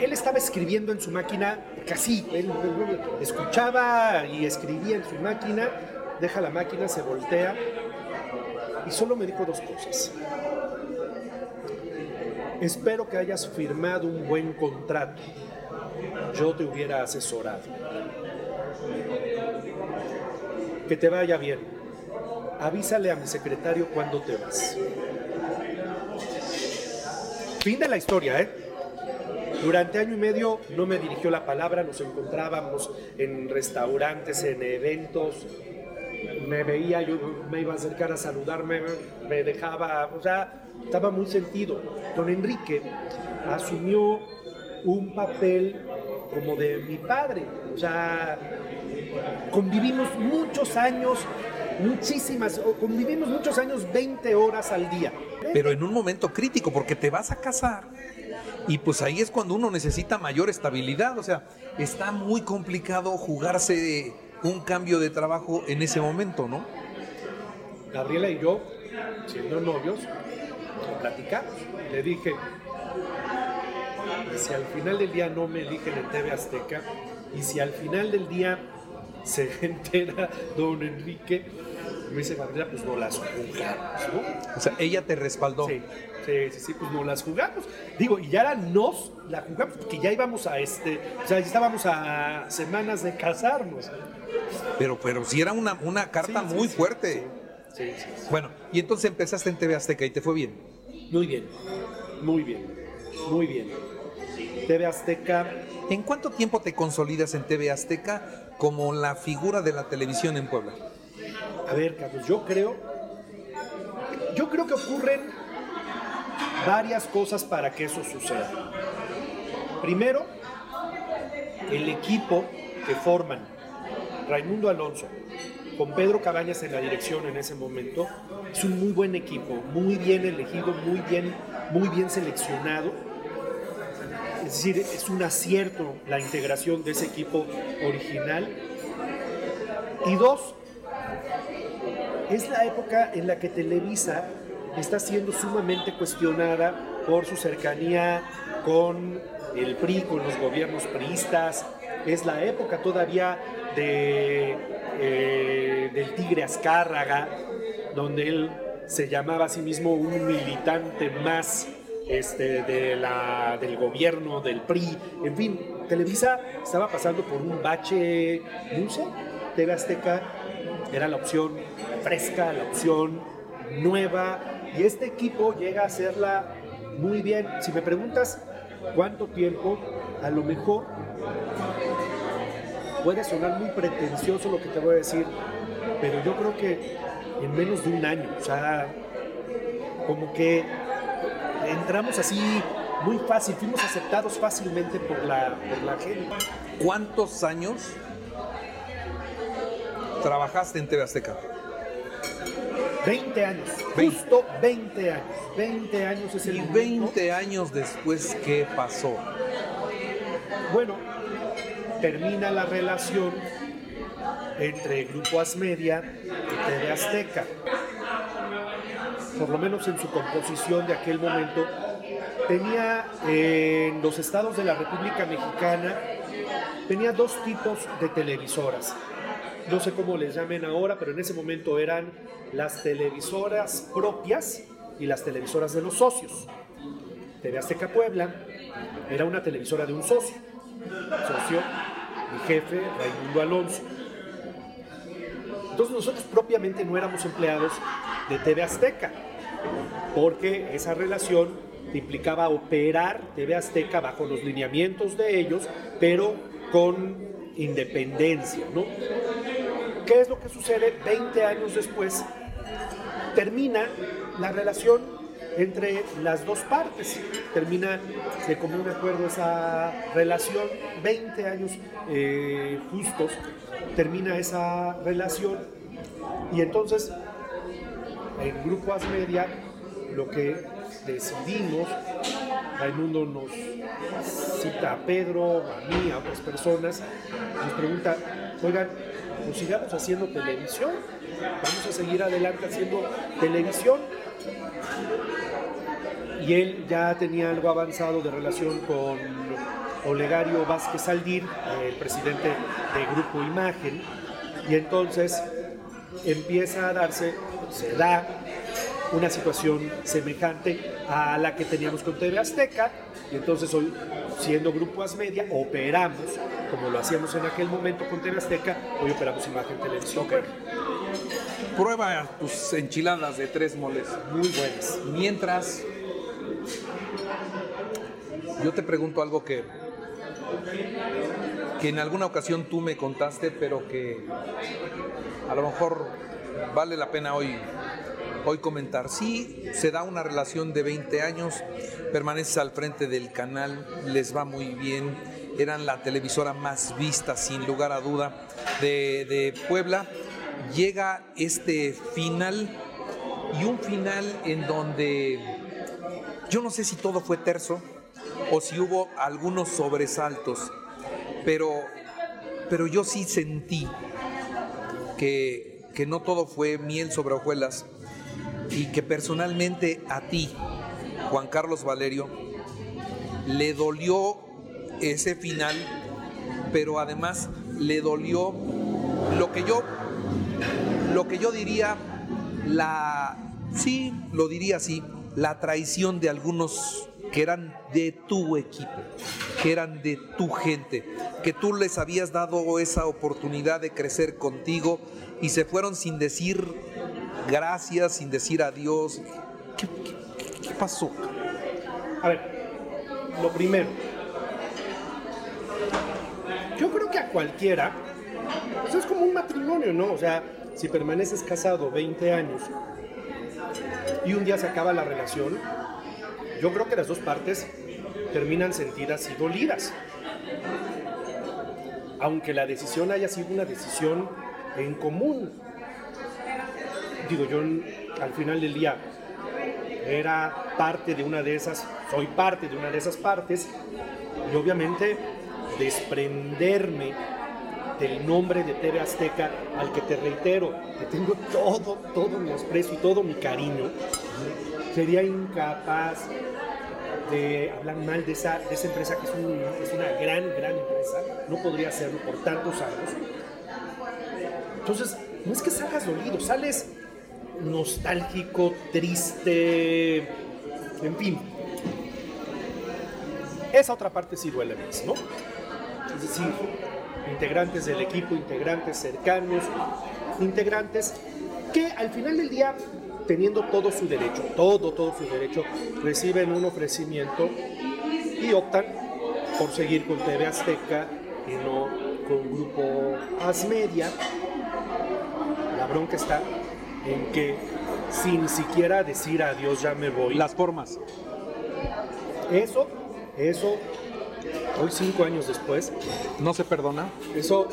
él estaba escribiendo en su máquina, casi, él, escuchaba y escribía en su máquina, deja la máquina, se voltea y solo me dijo dos cosas. Espero que hayas firmado un buen contrato. Yo te hubiera asesorado. Que te vaya bien. Avísale a mi secretario cuando te vas. Fin de la historia, ¿eh? Durante año y medio no me dirigió la palabra, nos encontrábamos en restaurantes, en eventos, me veía, yo me iba a acercar a saludarme, me dejaba, o sea, estaba muy sentido. Don Enrique asumió un papel como de mi padre, o sea, convivimos muchos años, muchísimas, convivimos muchos años, 20 horas al día. Pero en un momento crítico, porque te vas a casar y pues ahí es cuando uno necesita mayor estabilidad, o sea, está muy complicado jugarse un cambio de trabajo en ese momento, ¿no? Gabriela y yo, siendo novios, platicamos. Le dije, y si al final del día no me eligen en TV Azteca, y si al final del día se entera don Enrique, me dice Gabriela, pues no las jugamos, ¿no? O sea, ella te respaldó. Sí, sí, sí, sí, pues no las jugamos. Digo, y ya era nos la jugamos, porque ya íbamos a este, o sea, ya estábamos a semanas de casarnos. Pero, pero sí era una, una carta sí, muy sí, fuerte. Sí, sí, sí. Bueno, y entonces empezaste en TV Azteca y te fue bien. Muy bien, muy bien, muy bien. TV Azteca, ¿En cuánto tiempo te consolidas en TV Azteca como la figura de la televisión en Puebla? a ver, Carlos, yo creo, yo creo que ocurren varias cosas para que eso suceda. Primero, el equipo que forman Raimundo Alonso con Pedro Cabañas en la dirección en ese momento es un muy buen equipo, muy bien elegido, muy bien, muy bien seleccionado. Es decir, es un acierto la integración de ese equipo original. Y dos, es la época en la que Televisa está siendo sumamente cuestionada por su cercanía con el PRI, con los gobiernos priistas. Es la época todavía eh, del Tigre Azcárraga, donde él se llamaba a sí mismo un militante más este, de la, del gobierno, del PRI, en fin, Televisa estaba pasando por un bache, no sé, TV Azteca era la opción fresca, la opción nueva, y este equipo llega a hacerla muy bien. Si me preguntas cuánto tiempo, a lo mejor puede sonar muy pretencioso lo que te voy a decir, pero yo creo que en menos de un año, o sea, como que entramos así muy fácil, fuimos aceptados fácilmente por la, por la gente. ¿Cuántos años trabajaste en TV Azteca? 20 años, justo 20 años. 20 años es el Y 20 años después, ¿qué pasó? Bueno, termina la relación entre Grupo Asmedia y TV Azteca. Por lo menos en su composición de aquel momento, tenía en los estados de la República Mexicana, tenía dos tipos de televisoras. No sé cómo les llamen ahora, pero en ese momento eran las televisoras propias y las televisoras de los socios. TV Azteca Puebla era una televisora de un socio, socio, mi jefe, Raimundo Alonso. Entonces nosotros propiamente no éramos empleados de TV Azteca, porque esa relación implicaba operar TV Azteca bajo los lineamientos de ellos, pero con independencia, ¿no? ¿Qué es lo que sucede 20 años después? Termina la relación entre las dos partes. Termina de común acuerdo esa relación, 20 años eh, justos, termina esa relación y entonces en Grupo Asmedia lo que decidimos, Raimundo nos cita a Pedro, a mí, a otras personas, nos pregunta, oigan, pues sigamos haciendo televisión, vamos a seguir adelante haciendo televisión. Y él ya tenía algo avanzado de relación con Olegario Vázquez Aldir, presidente de Grupo Imagen, y entonces empieza a darse, se da una situación semejante a la que teníamos con TV Azteca, y entonces hoy, siendo Grupo Asmedia, operamos, como lo hacíamos en aquel momento con TV Azteca, hoy operamos Imagen Televisión. Prueba tus enchiladas de tres moles. Muy buenas. Mientras, yo te pregunto algo que, que en alguna ocasión tú me contaste, pero que a lo mejor vale la pena hoy, hoy comentar. Sí, se da una relación de 20 años, permaneces al frente del canal, les va muy bien, eran la televisora más vista, sin lugar a duda, de, de Puebla. Llega este final y un final en donde yo no sé si todo fue terso o si hubo algunos sobresaltos, pero, pero yo sí sentí que, que no todo fue miel sobre hojuelas y que personalmente a ti, Juan Carlos Valerio, le dolió ese final, pero además le dolió lo que yo, lo que yo diría, la, sí, lo diría así, la traición de algunos que eran de tu equipo, que eran de tu gente, que tú les habías dado esa oportunidad de crecer contigo y se fueron sin decir gracias, sin decir adiós. ¿Qué, qué, qué pasó? A ver, lo primero, yo creo que a cualquiera, pues es como un matrimonio, ¿no? O sea, si permaneces casado 20 años y un día se acaba la relación, yo creo que las dos partes terminan sentidas y dolidas. Aunque la decisión haya sido una decisión en común. Digo, yo al final del día era parte de una de esas, soy parte de una de esas partes, y obviamente desprenderme del nombre de TV Azteca, al que te reitero, que tengo todo, todo mi desprecio y todo mi cariño, sería incapaz de hablar mal de esa, de esa empresa, que es, un, es, una gran, gran empresa, no podría hacerlo por tantos años. Entonces, no es que salgas dolido, sales nostálgico, triste, en fin. Esa otra parte sí duele más, ¿no? Es decir, integrantes del equipo, integrantes cercanos, integrantes que al final del día, teniendo todo su derecho, todo, todo su derecho, reciben un ofrecimiento y optan por seguir con TV Azteca y no con Grupo Asmedia. La bronca está en que sin siquiera decir adiós ya me voy. Las formas. Eso, eso, hoy cinco años después, ¿No se perdona? eso,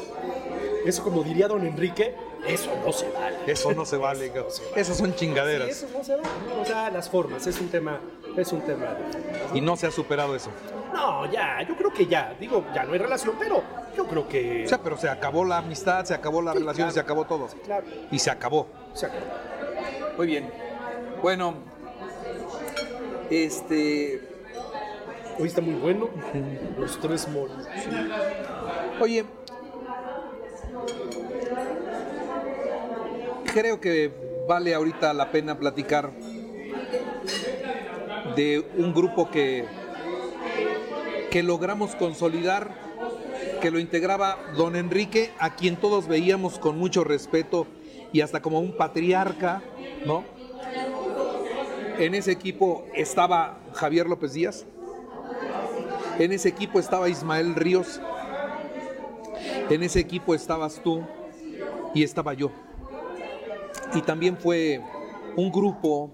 eso como diría don Enrique, eso no se vale. Eso no se vale. cabrón. Esas son Sí, chingaderas. eso no se vale. O sea, las formas, es un tema, es un tema. Y no se ha superado eso. No, ya, yo creo que ya, digo, ya no hay relación, pero yo creo que... O sea, pero se acabó la amistad, se acabó la Sí, relación, claro. se acabó todo. claro, Y se acabó. se acabó. Muy bien. Bueno, este. Hoy está muy bueno, los tres monos. Oye. Creo que vale ahorita la pena platicar de un grupo que, que logramos consolidar, que lo integraba don Enrique, a quien todos veíamos con mucho respeto y hasta como un patriarca, ¿no? En ese equipo estaba Javier López Díaz, en ese equipo estaba Ismael Ríos, en ese equipo estabas tú y estaba yo. Y también fue un grupo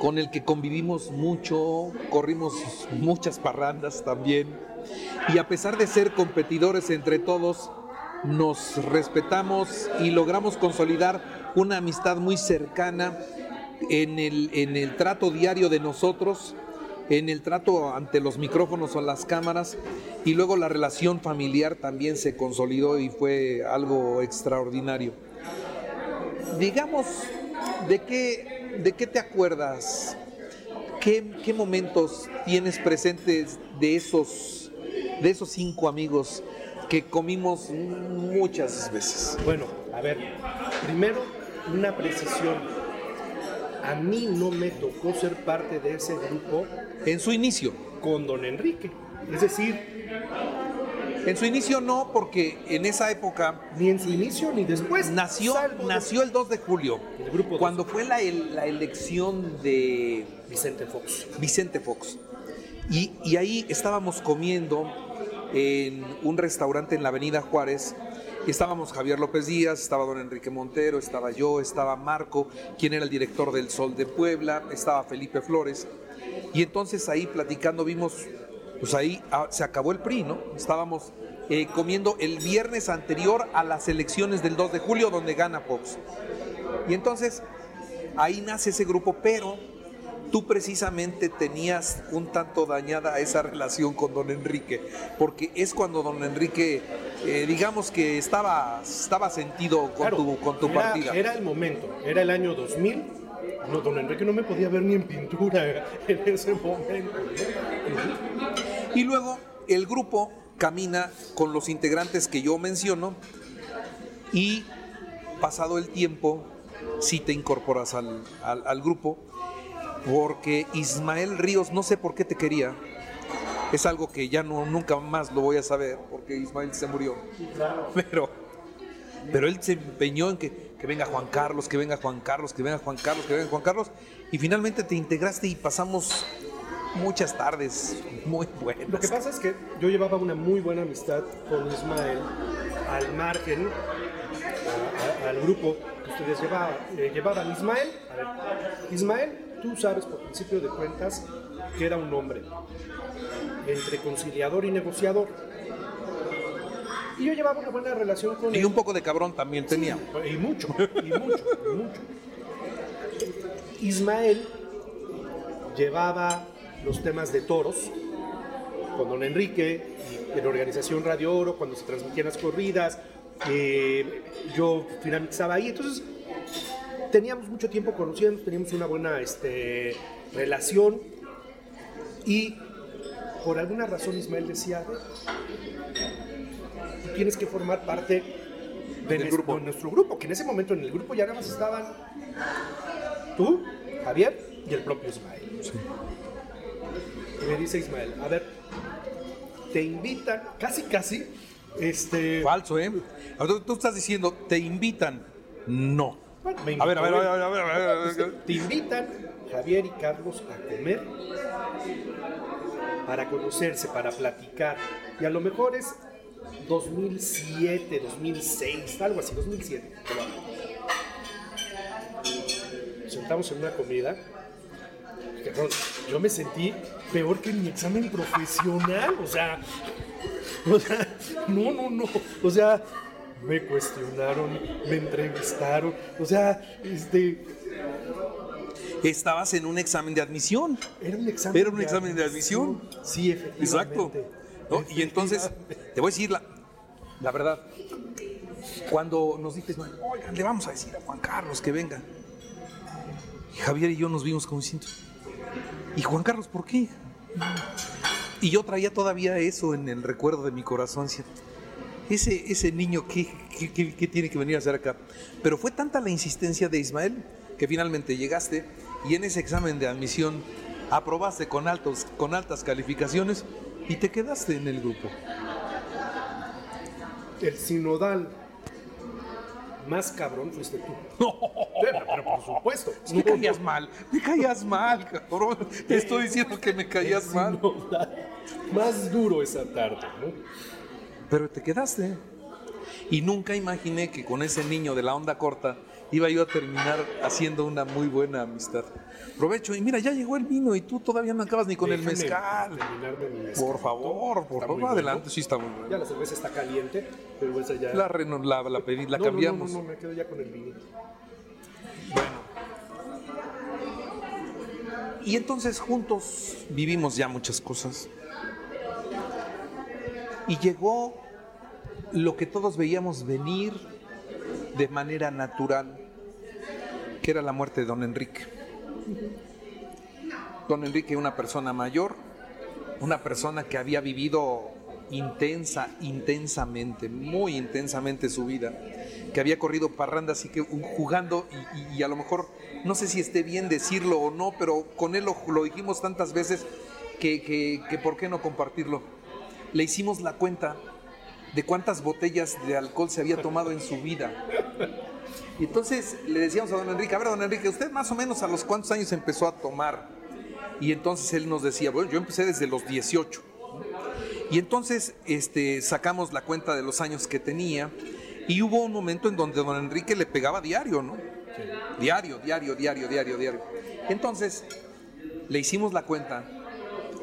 con el que convivimos mucho, corrimos muchas parrandas también. Y a pesar de ser competidores entre todos, nos respetamos y logramos consolidar una amistad muy cercana en el, en el trato diario de nosotros, en el trato ante los micrófonos o las cámaras, y luego la relación familiar también se consolidó y fue algo extraordinario. Digamos, ¿de qué, de qué te acuerdas? ¿Qué, qué momentos tienes presentes de esos, de esos cinco amigos que comimos muchas veces? Bueno, a ver, primero una precisión. A mí no me tocó ser parte de ese grupo En su inicio. con don Enrique. Es decir, En su inicio no, porque en esa época ni en su inicio ni después. nació, nació el 2 de julio, El grupo cuando fue la, la elección de Vicente Fox. Vicente Fox. Y, y ahí estábamos comiendo en un restaurante en la Avenida Juárez. Estábamos Javier López Díaz, estaba don Enrique Montero, estaba yo, estaba Marco, quien era el director del Sol de Puebla, estaba Felipe Flores. Y entonces ahí platicando vimos, pues ahí ah, se acabó el PRI, ¿no? Estábamos eh, comiendo el viernes anterior a las elecciones del 2 de julio donde gana Fox. Y entonces ahí nace ese grupo, pero tú precisamente tenías un tanto dañada esa relación con don Enrique, porque es cuando don Enrique, eh, digamos que estaba, estaba sentido con Claro, tu, con tu era, partida. Era el momento, era el año 2000. No, don Enrique no me podía ver ni en pintura en ese momento. Y luego el grupo camina con los integrantes que yo menciono y pasado el tiempo, sí te incorporas al, al- al grupo, porque Ismael Ríos, no sé por qué te quería, es algo que ya no, nunca más lo voy a saber, porque Ismael se murió, pero, pero él se empeñó en que, que venga Juan Carlos, que venga Juan Carlos, que venga Juan Carlos, que venga Juan Carlos, y finalmente te integraste y pasamos muchas tardes muy buenas. Lo que pasa es que yo llevaba una muy buena amistad con Ismael al margen, a- a- al grupo que ustedes llevaban. eh, llevaban. Ismael, a ver, Ismael, tú sabes por principio de cuentas que era un hombre entre conciliador y negociador. Y yo llevaba una buena relación con él. Y un poco de cabrón también tenía. Y mucho, y mucho, y mucho. Ismael llevaba los temas de toros con don Enrique y en Organización Radio Oro, cuando se transmitían las corridas. eh, yo finalmente estaba ahí, entonces teníamos mucho tiempo conociendo, teníamos una buena este, relación y por alguna razón Ismael decía, "A ver, tú tienes que formar parte de, Del nues- grupo. de nuestro grupo, que en ese momento en el grupo ya nada más estaban tú, Javier y el propio Ismael. Y me dice Ismael, a ver, te invitan, casi casi, este... Falso, ¿eh? Tú estás diciendo, te invitan. No. Bueno, me A ver, a ver, a ver, a ver, a ver, a ver, a ver. Te invitan Javier y Carlos a comer para conocerse, para platicar. Y a lo mejor es 2007, 2006, algo así, 2007. Nos Sentamos en una comida. Yo me sentí peor que en mi examen profesional. O sea, o sea, no, no, no. O sea, me cuestionaron, me entrevistaron. O sea, este, Estabas en un examen de admisión. era un examen. Era un examen de admisión. Sí, efectivamente. Exacto. ¿no? Y entonces, te voy a decir la, la verdad. Cuando nos dices, oigan, le vamos a decir a Juan Carlos que venga. Y Javier y yo nos vimos como diciendo, ¿y Juan Carlos por qué? Y yo traía todavía eso en el recuerdo de mi corazón. decía, Ese, ese niño, ¿qué, qué- qué- qué tiene que venir a hacer acá? Pero fue tanta la insistencia de Ismael que finalmente llegaste y en ese examen de admisión aprobaste con, altos, con altas calificaciones y te quedaste en el grupo. El sinodal más cabrón fuiste tú. Pero, pero por supuesto. Me caías mal, me caías mal, cabrón. Te estoy diciendo que me caías mal. Más duro esa tarde, ¿no? Pero te quedaste. Y nunca imaginé que con ese niño de la onda corta iba yo a terminar haciendo una muy buena amistad. Provecho, y mira, ya llegó el vino y tú todavía no acabas ni con el mezcal. mezcal. Por favor, por favor, adelante, bueno. sí está muy bueno. Ya la cerveza está caliente, pero esa ya. La, reno- la, la pedí- la No, cambiamos. No, no, no, me quedo ya con el vino. Y entonces juntos vivimos ya muchas cosas. Y llegó lo que todos veíamos venir de manera natural, que era la muerte de don Enrique. Don Enrique, una persona mayor, una persona que había vivido intensa, intensamente, muy intensamente su vida, que había corrido parrandas y que jugando, y, a lo mejor, no sé si esté bien decirlo o no, pero con él lo, dijimos tantas veces que, que por qué no compartirlo. Le hicimos la cuenta de cuántas botellas de alcohol se había tomado en su vida. Y entonces le decíamos a don Enrique, a ver, don Enrique, ¿usted más o menos a los cuántos años empezó a tomar? Y entonces él nos decía, bueno, yo empecé desde los 18. Y entonces este, sacamos la cuenta de los años que tenía y hubo un momento en donde don Enrique le pegaba diario, ¿no? Diario, diario, diario, diario, diario. Entonces le hicimos la cuenta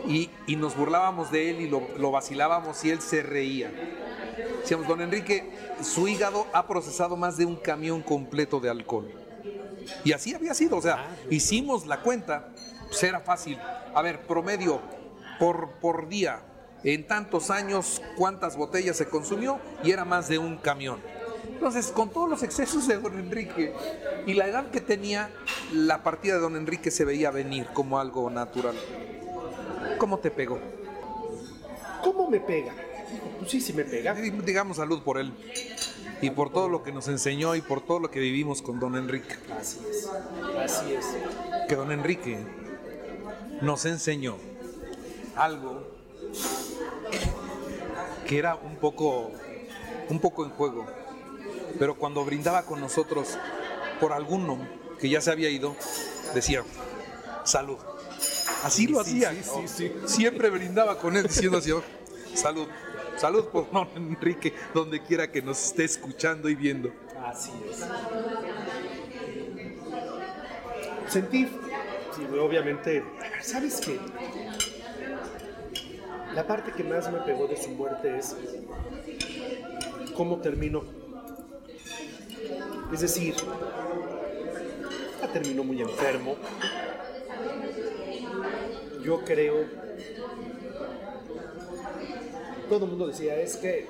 y, y nos burlábamos de él y lo, lo vacilábamos y él se reía. Decíamos, don Enrique, su hígado ha procesado más de un camión completo de alcohol. Y así había sido, o sea, hicimos la cuenta, pues era fácil. A ver, promedio por, por día, en tantos años, cuántas botellas se consumió y era más de un camión. Entonces, con todos los excesos de don Enrique y la edad que tenía, la partida de don Enrique se veía venir como algo natural. ¿Cómo te pegó? ¿Cómo me pega? Pues sí, sí me pega. Digamos salud por él y por todo lo que nos enseñó y por todo lo que vivimos con don Enrique. Así es. Así es. que don Enrique nos enseñó algo que era un poco, un poco en juego, pero cuando brindaba con nosotros por alguno que ya se había ido, decía, salud. Así lo Sí, hacía. sí, sí, sí. Siempre brindaba con él diciendo así, "Oh, salud. Salud por don Enrique, donde quiera que nos esté escuchando y viendo. Así es. Sentí, sí, obviamente, ¿sabes qué? La parte que más me pegó de su muerte es cómo terminó. Es decir, terminó muy enfermo. Yo creo, todo el mundo decía, es que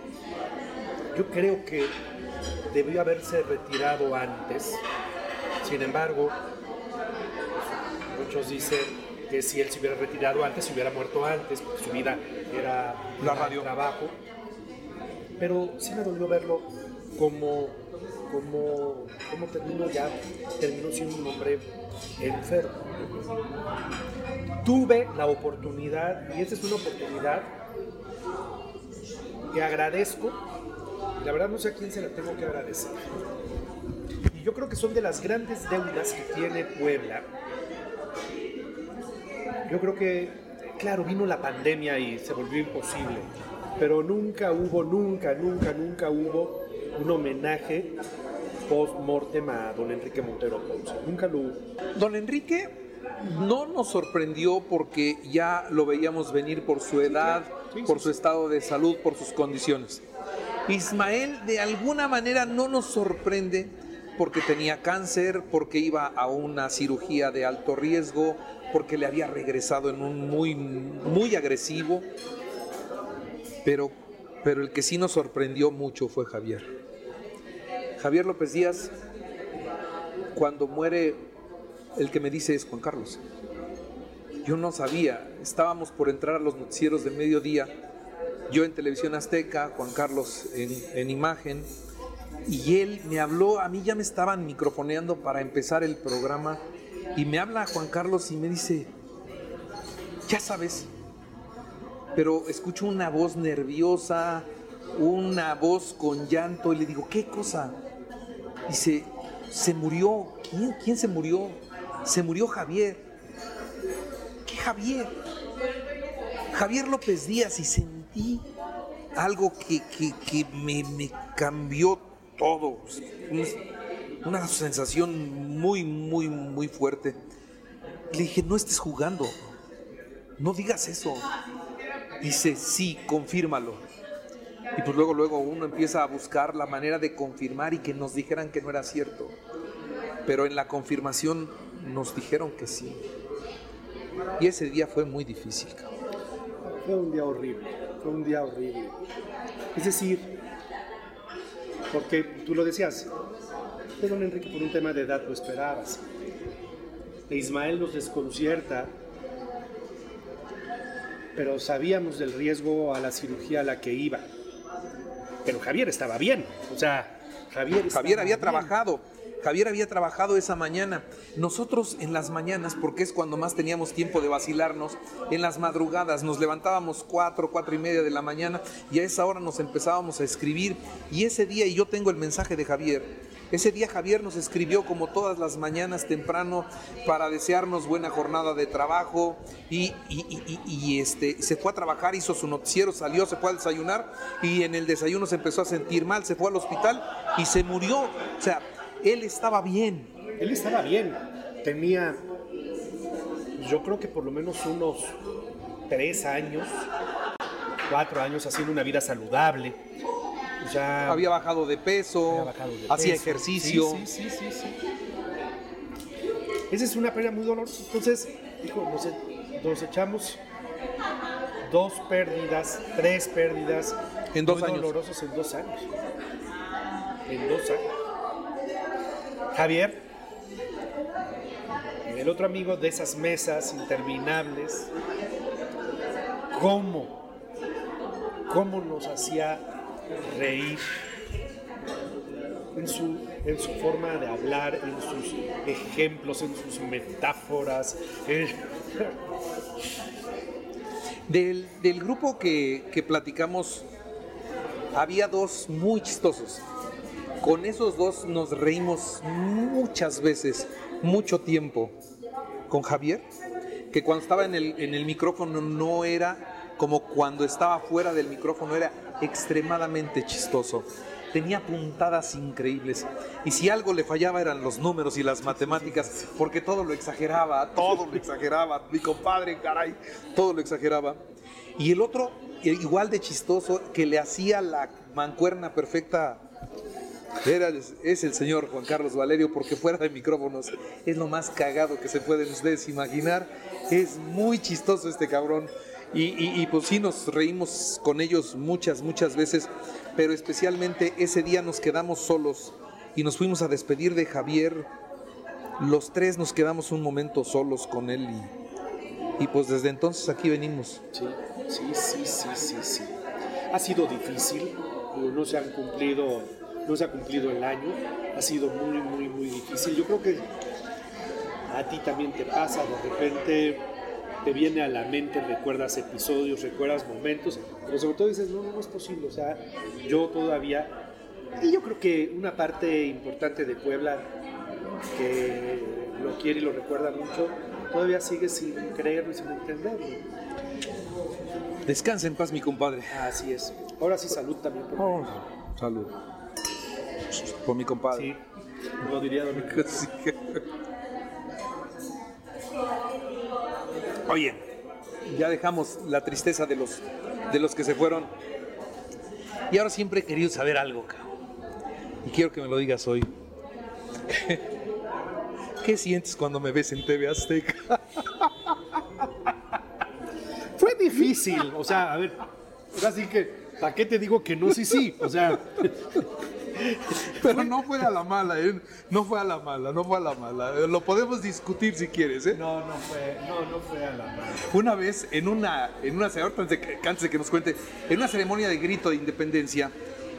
yo creo que debió haberse retirado antes. Sin embargo, muchos dicen que si él se hubiera retirado antes, se hubiera muerto antes, porque su vida era La radio. trabajo. Pero sí me dolió verlo como, como, como terminó ya, terminó siendo un hombre enfermo. Tuve la oportunidad, y esta es una oportunidad que agradezco, la verdad no sé a quién se la tengo que agradecer. Y yo creo que son de las grandes deudas que tiene Puebla. Yo creo que, claro, vino la pandemia y se volvió imposible, pero nunca hubo, nunca, nunca, nunca hubo un homenaje post-mortem a don Enrique Montero Ponce. Nunca lo hubo. Don Enrique no nos sorprendió porque ya lo veíamos venir por su edad, por su estado de salud, por sus condiciones. Ismael de alguna manera no nos sorprende porque tenía cáncer, porque iba a una cirugía de alto riesgo, porque le había regresado en un muy, muy agresivo. Pero, pero el que sí nos sorprendió mucho fue Javier. Javier López Díaz, cuando muere, el que me dice es Juan Carlos. Yo no sabía, estábamos por entrar a los noticieros de mediodía, yo en televisión azteca, Juan Carlos en, en imagen, y él me habló, a mí ya me estaban microfoneando para empezar el programa, y me habla Juan Carlos y me dice, ya sabes, pero escucho una voz nerviosa, una voz con llanto, y le digo, ¿qué cosa? Dice, se murió, ¿quién, quién se murió? Se murió Javier. ¿Qué Javier? Javier López Díaz y sentí algo que, que- que me, me cambió todo. Un- Una sensación muy, muy, muy fuerte. Le dije, no estés jugando. No digas eso. Dice, sí, confírmalo. Y pues luego, luego uno empieza a buscar la manera de confirmar y que nos dijeran que no era cierto. Pero en la confirmación nos dijeron que sí. Y ese día fue muy difícil. Fue un día horrible, fue un día horrible. Es decir, porque tú lo decías, de don Enrique por un tema de edad lo esperabas. E Ismael nos desconcierta, pero sabíamos del riesgo a la cirugía a la que iba. Pero Javier estaba bien, o sea, Javier, Javier había bien. trabajado. Javier había trabajado esa mañana. Nosotros en las mañanas, porque es cuando más teníamos tiempo de vacilarnos, en las madrugadas nos levantábamos cuatro, cuatro y media de la mañana y a esa hora nos empezábamos a escribir. Y ese día, y yo tengo el mensaje de Javier, ese día Javier nos escribió como todas las mañanas temprano para desearnos buena jornada de trabajo y, este, se fue a trabajar, hizo su noticiero, salió, se fue a desayunar y en el desayuno se empezó a sentir mal, se fue al hospital y se murió. O sea, él estaba bien. Él estaba bien. Tenía, yo creo que por lo menos unos tres años, cuatro años haciendo una vida saludable. Había bajado de peso, había bajado de hacía peso. ejercicio. Sí, sí, sí. Esa es una pérdida muy dolorosa. Entonces, hijo, nos, e- nos echamos dos pérdidas, tres pérdidas En dos muy años. dolorosas en dos años. En dos años. Javier, el otro amigo de esas mesas interminables, ¿cómo? ¿Cómo nos hacía reír? En su, en su forma de hablar, en sus ejemplos, en sus metáforas. Del, del grupo que, que platicamos, había dos muy chistosos. Con esos dos nos reímos muchas veces, mucho tiempo. Con Javier, que cuando estaba en el, en el micrófono no era como cuando estaba fuera del micrófono, era extremadamente chistoso. Tenía puntadas increíbles. Y si algo le fallaba eran los números y las matemáticas, porque todo lo exageraba, todo lo exageraba. Mi compadre, caray, todo lo exageraba. Y el otro, igual de chistoso, que le hacía la mancuerna perfecta era, es el señor Juan Carlos Valerio, porque fuera de micrófonos es lo más cagado que se pueden ustedes imaginar. Es muy chistoso este cabrón. Y, y- y, pues sí, nos reímos con ellos muchas, muchas veces, pero especialmente ese día nos quedamos solos y nos fuimos a despedir de Javier. Los tres nos quedamos un momento solos con él y, y pues desde entonces aquí venimos. Sí, sí, sí, sí, sí, sí. Ha sido difícil, no se han cumplido no se ha cumplido el año, ha sido muy, muy, muy difícil. Yo creo que a ti también te pasa, de repente te viene a la mente, recuerdas episodios, recuerdas momentos, pero sobre todo dices, no, no, no es posible, o sea, yo todavía, y yo creo que una parte importante de Puebla que lo quiere y lo recuerda mucho, todavía sigue sin creerlo y sin entenderlo. Descansa en paz, mi compadre. Así es. Ahora sí, salud también. Por Oh, salud. Por mi compadre. Sí, lo diría Don Oye, ya dejamos la tristeza de los, de los que se fueron. Y ahora siempre he querido saber algo, cabrón. Y quiero que me lo digas hoy. ¿Qué sientes cuando me ves en TV Azteca? Fue difícil, o sea, a ver, ahora sí que, ¿para qué te digo que no? Sí, sí, o sea, Pero no fue a la mala, ¿eh? No fue a la mala, no fue a la mala. Lo podemos discutir si quieres, ¿eh? no, no fue, no, no fue a la mano. Una vez en una, en una antes de antes de que nos cuente, en una ceremonia de grito de independencia,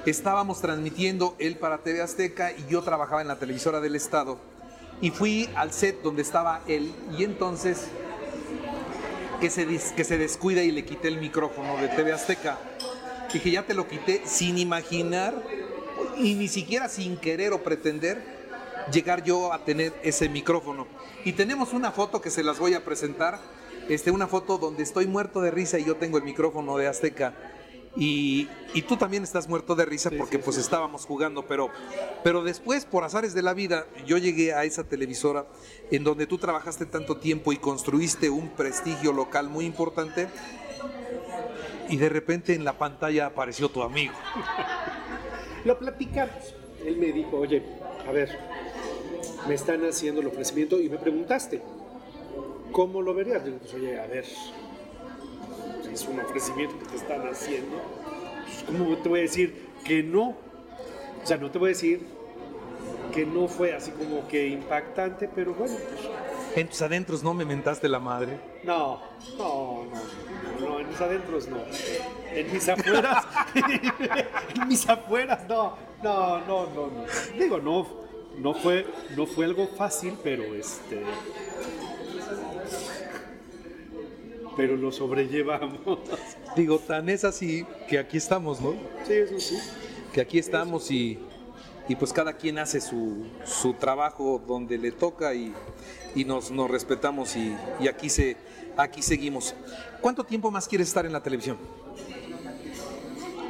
estábamos transmitiendo él para TV Azteca y yo trabajaba en la televisora del estado. Y fui al set donde estaba él y entonces que se, que se descuida y le quité el micrófono de TV Azteca. Dije, ya te lo quité sin imaginar y ni siquiera sin querer o pretender llegar yo a tener ese micrófono. Y tenemos una foto que se las voy a presentar, este, una foto donde estoy muerto de risa y yo tengo el micrófono de Azteca. Y, y tú también estás muerto de risa porque pues estábamos jugando, pero, pero después, por azares de la vida, yo llegué a esa televisora en donde tú trabajaste tanto tiempo y construiste un prestigio local muy importante y de repente en la pantalla apareció tu amigo. Lo platicamos. Él me dijo, oye, a ver, me están haciendo el ofrecimiento y me preguntaste, ¿cómo lo verías? Digo, pues oye, a ver, es un ofrecimiento que te están haciendo, pues, ¿cómo te voy a decir que no? O sea, no te voy a decir que no fue así como que impactante, pero bueno, pues En tus adentros no me mentaste la madre. no, no, no, no, en mis adentros no. En mis afueras, en mis afueras no, no, no, no, no. Digo, no, no fue, no fue algo fácil, pero este, pero lo sobrellevamos. Digo, tan es así que aquí estamos, ¿no? Sí, eso sí. Que aquí estamos y, y pues cada quien hace su, su trabajo donde le toca y, y nos, nos respetamos y, y aquí, se, aquí seguimos. ¿Cuánto tiempo más quieres estar en la televisión?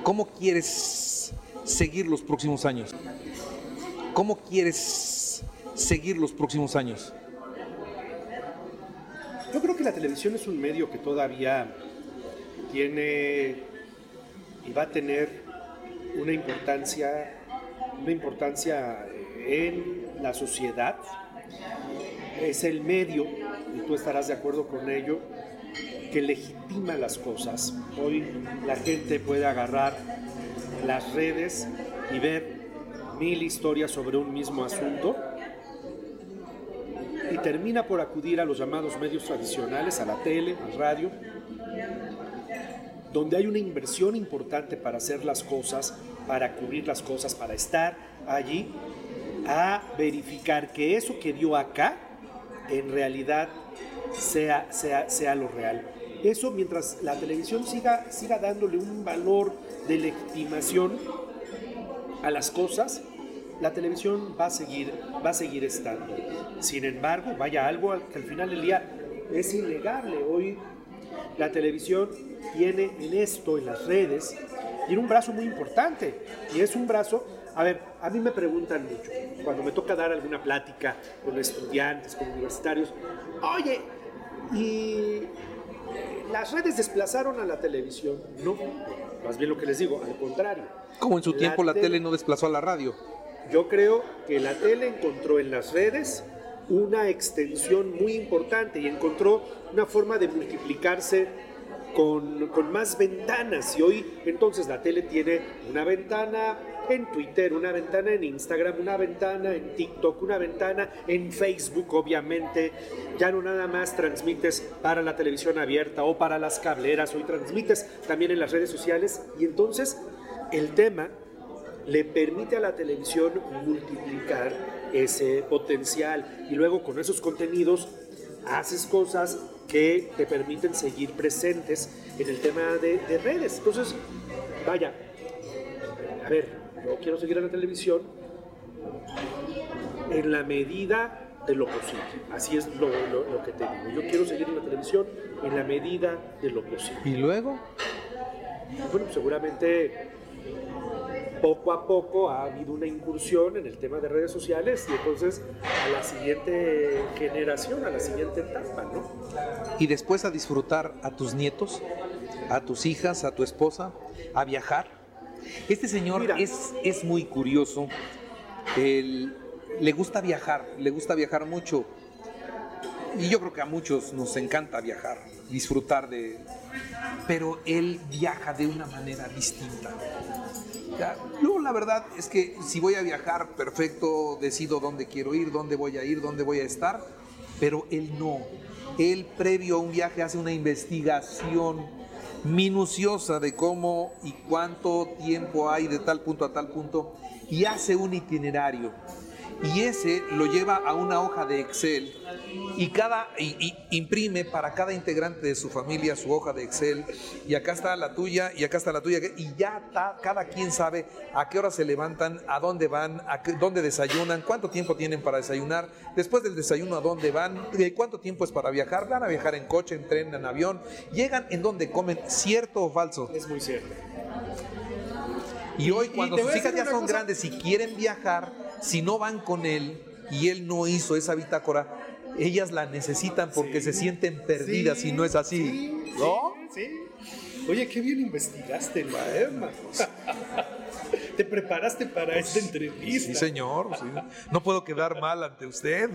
¿Cómo quieres seguir los próximos años? ¿Cómo quieres seguir los próximos años? Yo creo que la televisión es un medio que todavía tiene y va a tener una importancia, una importancia en la sociedad. Es el medio, y tú estarás de acuerdo con ello, que legitima las cosas. Hoy la gente puede agarrar las redes y ver mil historias sobre un mismo asunto y termina por acudir a los llamados medios tradicionales, a la tele, al radio, donde hay una inversión importante para hacer las cosas, para cubrir las cosas, para estar allí, a verificar que eso que dio acá en realidad sea, sea, sea lo real. Eso mientras la televisión siga, siga dándole un valor de legitimación a las cosas, la televisión va a seguir, va a seguir estando. Sin embargo, vaya algo al- que al final del día es innegable. Hoy la televisión tiene en esto, en las redes, tiene un brazo muy importante. Y es un brazo, a ver, a mí me preguntan mucho, cuando me toca dar alguna plática con estudiantes, con universitarios, oye, ¿y las redes desplazaron a la televisión? No, más bien lo que les digo, al contrario. Como en su tiempo la tele no desplazó a la radio. Yo creo que la tele encontró en las redes una extensión muy importante y encontró una forma de multiplicarse con, con más ventanas. Y hoy entonces la tele tiene una ventana en Twitter, una ventana en Instagram, una ventana en TikTok, una ventana en Facebook, obviamente. Ya no nada más transmites para la televisión abierta o para las cableras, hoy transmites también en las redes sociales. Y entonces el tema le permite a la televisión multiplicar ese potencial y luego con esos contenidos haces cosas que te permiten seguir presentes en el tema de, de redes. Entonces, vaya, a ver, yo quiero seguir en la televisión en la medida de lo posible. Así es lo, lo, que te digo. Yo quiero seguir en la televisión en la medida de lo posible. ¿Y luego? Bueno, seguramente poco a poco ha habido una incursión en el tema de redes sociales y entonces a la siguiente generación, a la siguiente etapa, ¿no? Y después a disfrutar a tus nietos, a tus hijas, a tu esposa, a viajar. Este señor es, es muy curioso. Le gusta viajar, le gusta viajar mucho. Y yo creo que a muchos nos encanta viajar, disfrutar de... Pero él viaja de una manera distinta. Yo la verdad es que si voy a viajar, perfecto, decido dónde quiero ir, dónde voy a ir, dónde voy a estar, pero él no. Él previo a un viaje hace una investigación minuciosa de cómo y cuánto tiempo hay de tal punto a tal punto y hace un itinerario y ese lo lleva a una hoja de Excel y cada y, imprime para cada integrante de su familia su hoja de Excel. Y acá está la tuya y acá está la tuya y ya está, cada quien sabe a qué hora se levantan, a dónde van, a dónde desayunan, cuánto tiempo tienen para desayunar, después del desayuno a dónde van, cuánto tiempo es para viajar, van a viajar en coche, en tren, en avión, llegan en dónde comen, cierto o falso. Es muy cierto. Y hoy cuando sus hijas ya son grandes y quieren viajar, si no van con él y él no hizo esa bitácora, ellas la necesitan porque se sienten perdidas y no es así. ¿No? Sí, Oye, qué bien investigaste, Maema. Te preparaste para esta entrevista. Sí, señor. No puedo quedar mal ante usted.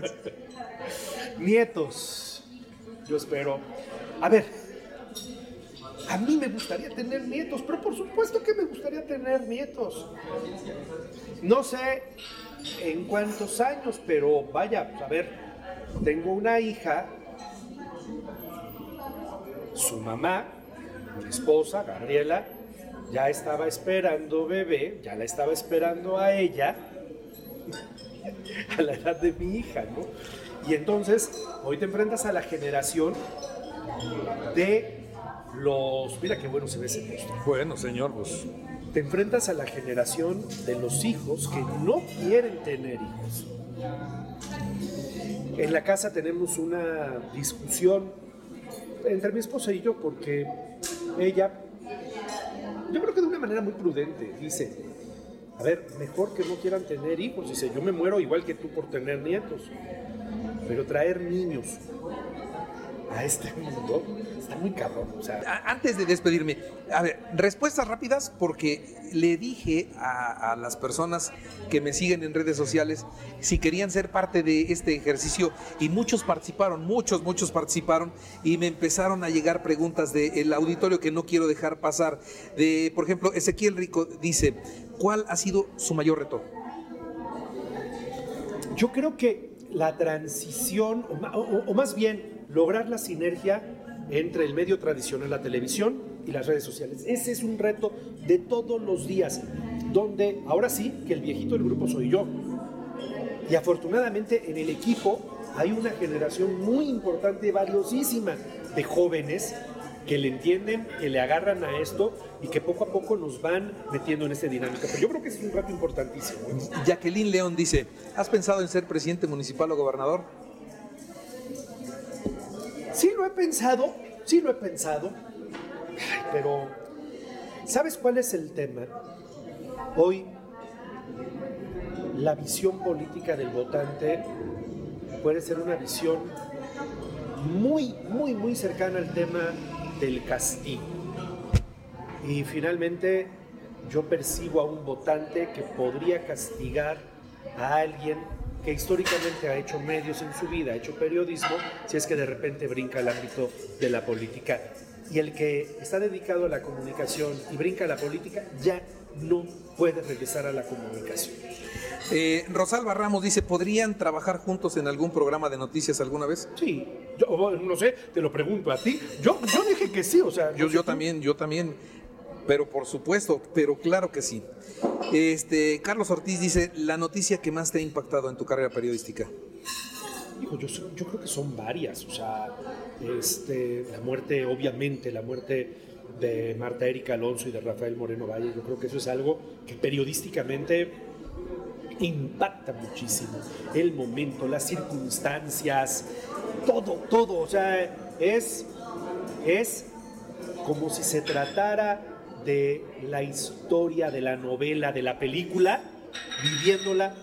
Nietos. Yo espero. A ver, a mí me gustaría tener nietos, pero por supuesto que me gustaría tener nietos. No sé en cuántos años, pero vaya, a ver, tengo una hija, su mamá, mi esposa, Gabriela, ya estaba esperando bebé, ya la estaba esperando a ella, a la edad de mi hija, ¿no? Y entonces, hoy te enfrentas a la generación de los... Mira qué bueno se ve ese texto. Bueno, señor, pues te enfrentas a la generación de los hijos que no quieren tener hijos. En la casa tenemos una discusión entre mi esposa y yo porque ella, yo creo que de una manera muy prudente, dice, a ver, mejor que no quieran tener hijos, dice, yo me muero igual que tú por tener nietos, pero traer niños a este mundo está muy cabrón. Antes de despedirme, a ver, respuestas rápidas porque le dije a, las personas que me siguen en redes sociales si querían ser parte de este ejercicio y muchos participaron, muchos, muchos participaron y me empezaron a llegar preguntas del auditorio que no quiero dejar pasar. De, por ejemplo, Ezequiel Rico dice, ¿cuál ha sido su mayor reto? Yo creo que la transición, o más bien lograr la sinergia entre el medio tradicional, la televisión y las redes sociales. Ese es un reto de todos los días, donde ahora sí que el viejito del grupo soy yo. Y afortunadamente en el equipo hay una generación muy importante, valiosísima, de jóvenes que le entienden, que le agarran a esto y que poco a poco nos van metiendo en esta dinámica. Pero yo creo que es un reto importantísimo. Jacqueline León dice, ¿has pensado en ser presidente municipal o gobernador? Sí lo he pensado, sí lo he pensado, pero ¿sabes cuál es el tema? Hoy la visión política del votante puede ser una visión muy, muy, muy cercana al tema del castigo. Y finalmente yo percibo a un votante que podría castigar a alguien que históricamente ha hecho medios en su vida, ha hecho periodismo, si es que de repente brinca al ámbito de la política. Y el que está dedicado a la comunicación y brinca a la política ya no puede regresar a la comunicación. Eh, Rosalba Ramos dice, ¿podrían trabajar juntos en algún programa de noticias alguna vez? Sí, yo no sé, te lo pregunto a ti. Yo, yo dije que sí, o sea... Yo, yo también, yo también Pero por supuesto, pero claro que sí. Este, Carlos Ortiz dice, la noticia que más te ha impactado en tu carrera periodística. Hijo, yo, yo creo que son varias. O sea, este, la muerte, obviamente, la muerte de Marta Erika Alonso y de Rafael Moreno Valle, yo creo que eso es algo que periodísticamente impacta muchísimo. El momento, las circunstancias, todo, todo. O sea, es, es como si se tratara de la historia, de la novela, de la película, viviéndola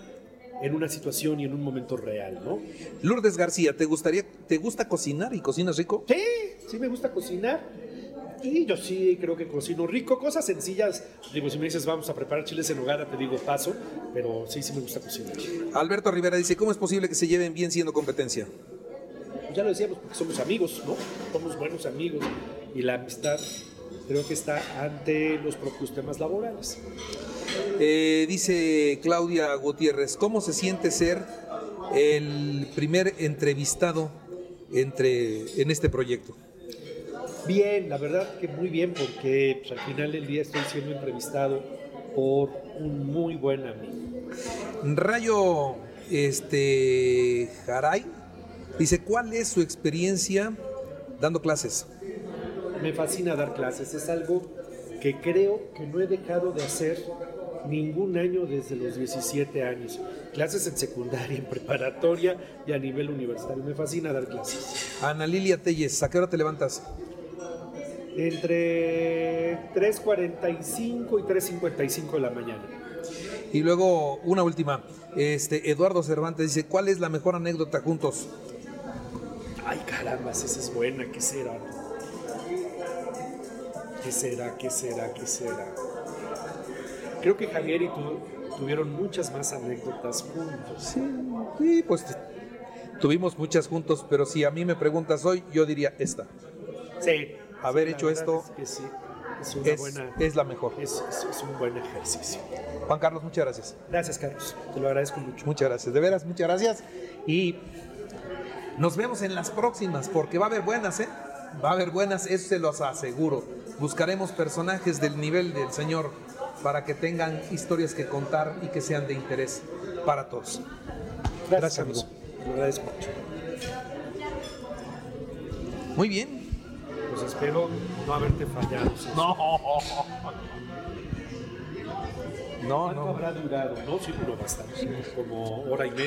en una situación y en un momento real, ¿no? Lourdes García, ¿te gustaría, te gusta cocinar y cocinas rico? Sí, sí me gusta cocinar. Y yo sí creo que cocino rico, cosas sencillas. Digo, si me dices vamos a preparar chiles en hogada, te digo paso, pero sí, sí me gusta cocinar. Alberto Rivera dice, ¿cómo es posible que se lleven bien siendo competencia? Ya lo decíamos, porque somos amigos, ¿no? Somos buenos amigos. Y la amistad creo que está ante los propios temas laborales. Eh, dice Claudia Gutiérrez, ¿cómo se siente ser el primer entrevistado entre, en este proyecto? Bien, la verdad que muy bien, porque pues, al final del día estoy siendo entrevistado por un muy buen amigo. Rayo este, Jaray dice, ¿cuál es su experiencia dando clases? Me fascina dar clases, es algo que creo que no he dejado de hacer ningún año desde los 17 años. Clases en secundaria, en preparatoria y a nivel universitario. Me fascina dar clases. Ana Lilia Telles, ¿a qué hora te levantas? Entre 3.45 y 3.55 de la mañana. Y luego una última. Este, Eduardo Cervantes dice, ¿cuál es la mejor anécdota juntos? Ay, caramba, esa es buena, ¿qué será? ¿Qué será? ¿Qué será? ¿Qué será? Creo que Javier y tú tuvieron muchas más anécdotas juntos. Sí, sí, pues tuvimos muchas juntos, pero si a mí me preguntas hoy, yo diría esta. Sí. Haber sí, hecho esto es, que sí, es, una es, buena, es la mejor. es, es- es un buen ejercicio. Juan Carlos, muchas gracias. Gracias, Carlos. Te lo agradezco mucho. Muchas gracias, de veras, muchas gracias. Y nos vemos en las próximas, porque va a haber buenas, ¿eh? Va a haber buenas, eso se los aseguro. Buscaremos personajes del nivel del Señor para que tengan historias que contar y que sean de interés para todos. Gracias, Gracias, amigo. Lo agradezco mucho. Muy bien. Pues espero no haberte fallado. No. No, ¿Cuánto no. habrá durado? No, sí, bastante. Como hora y media.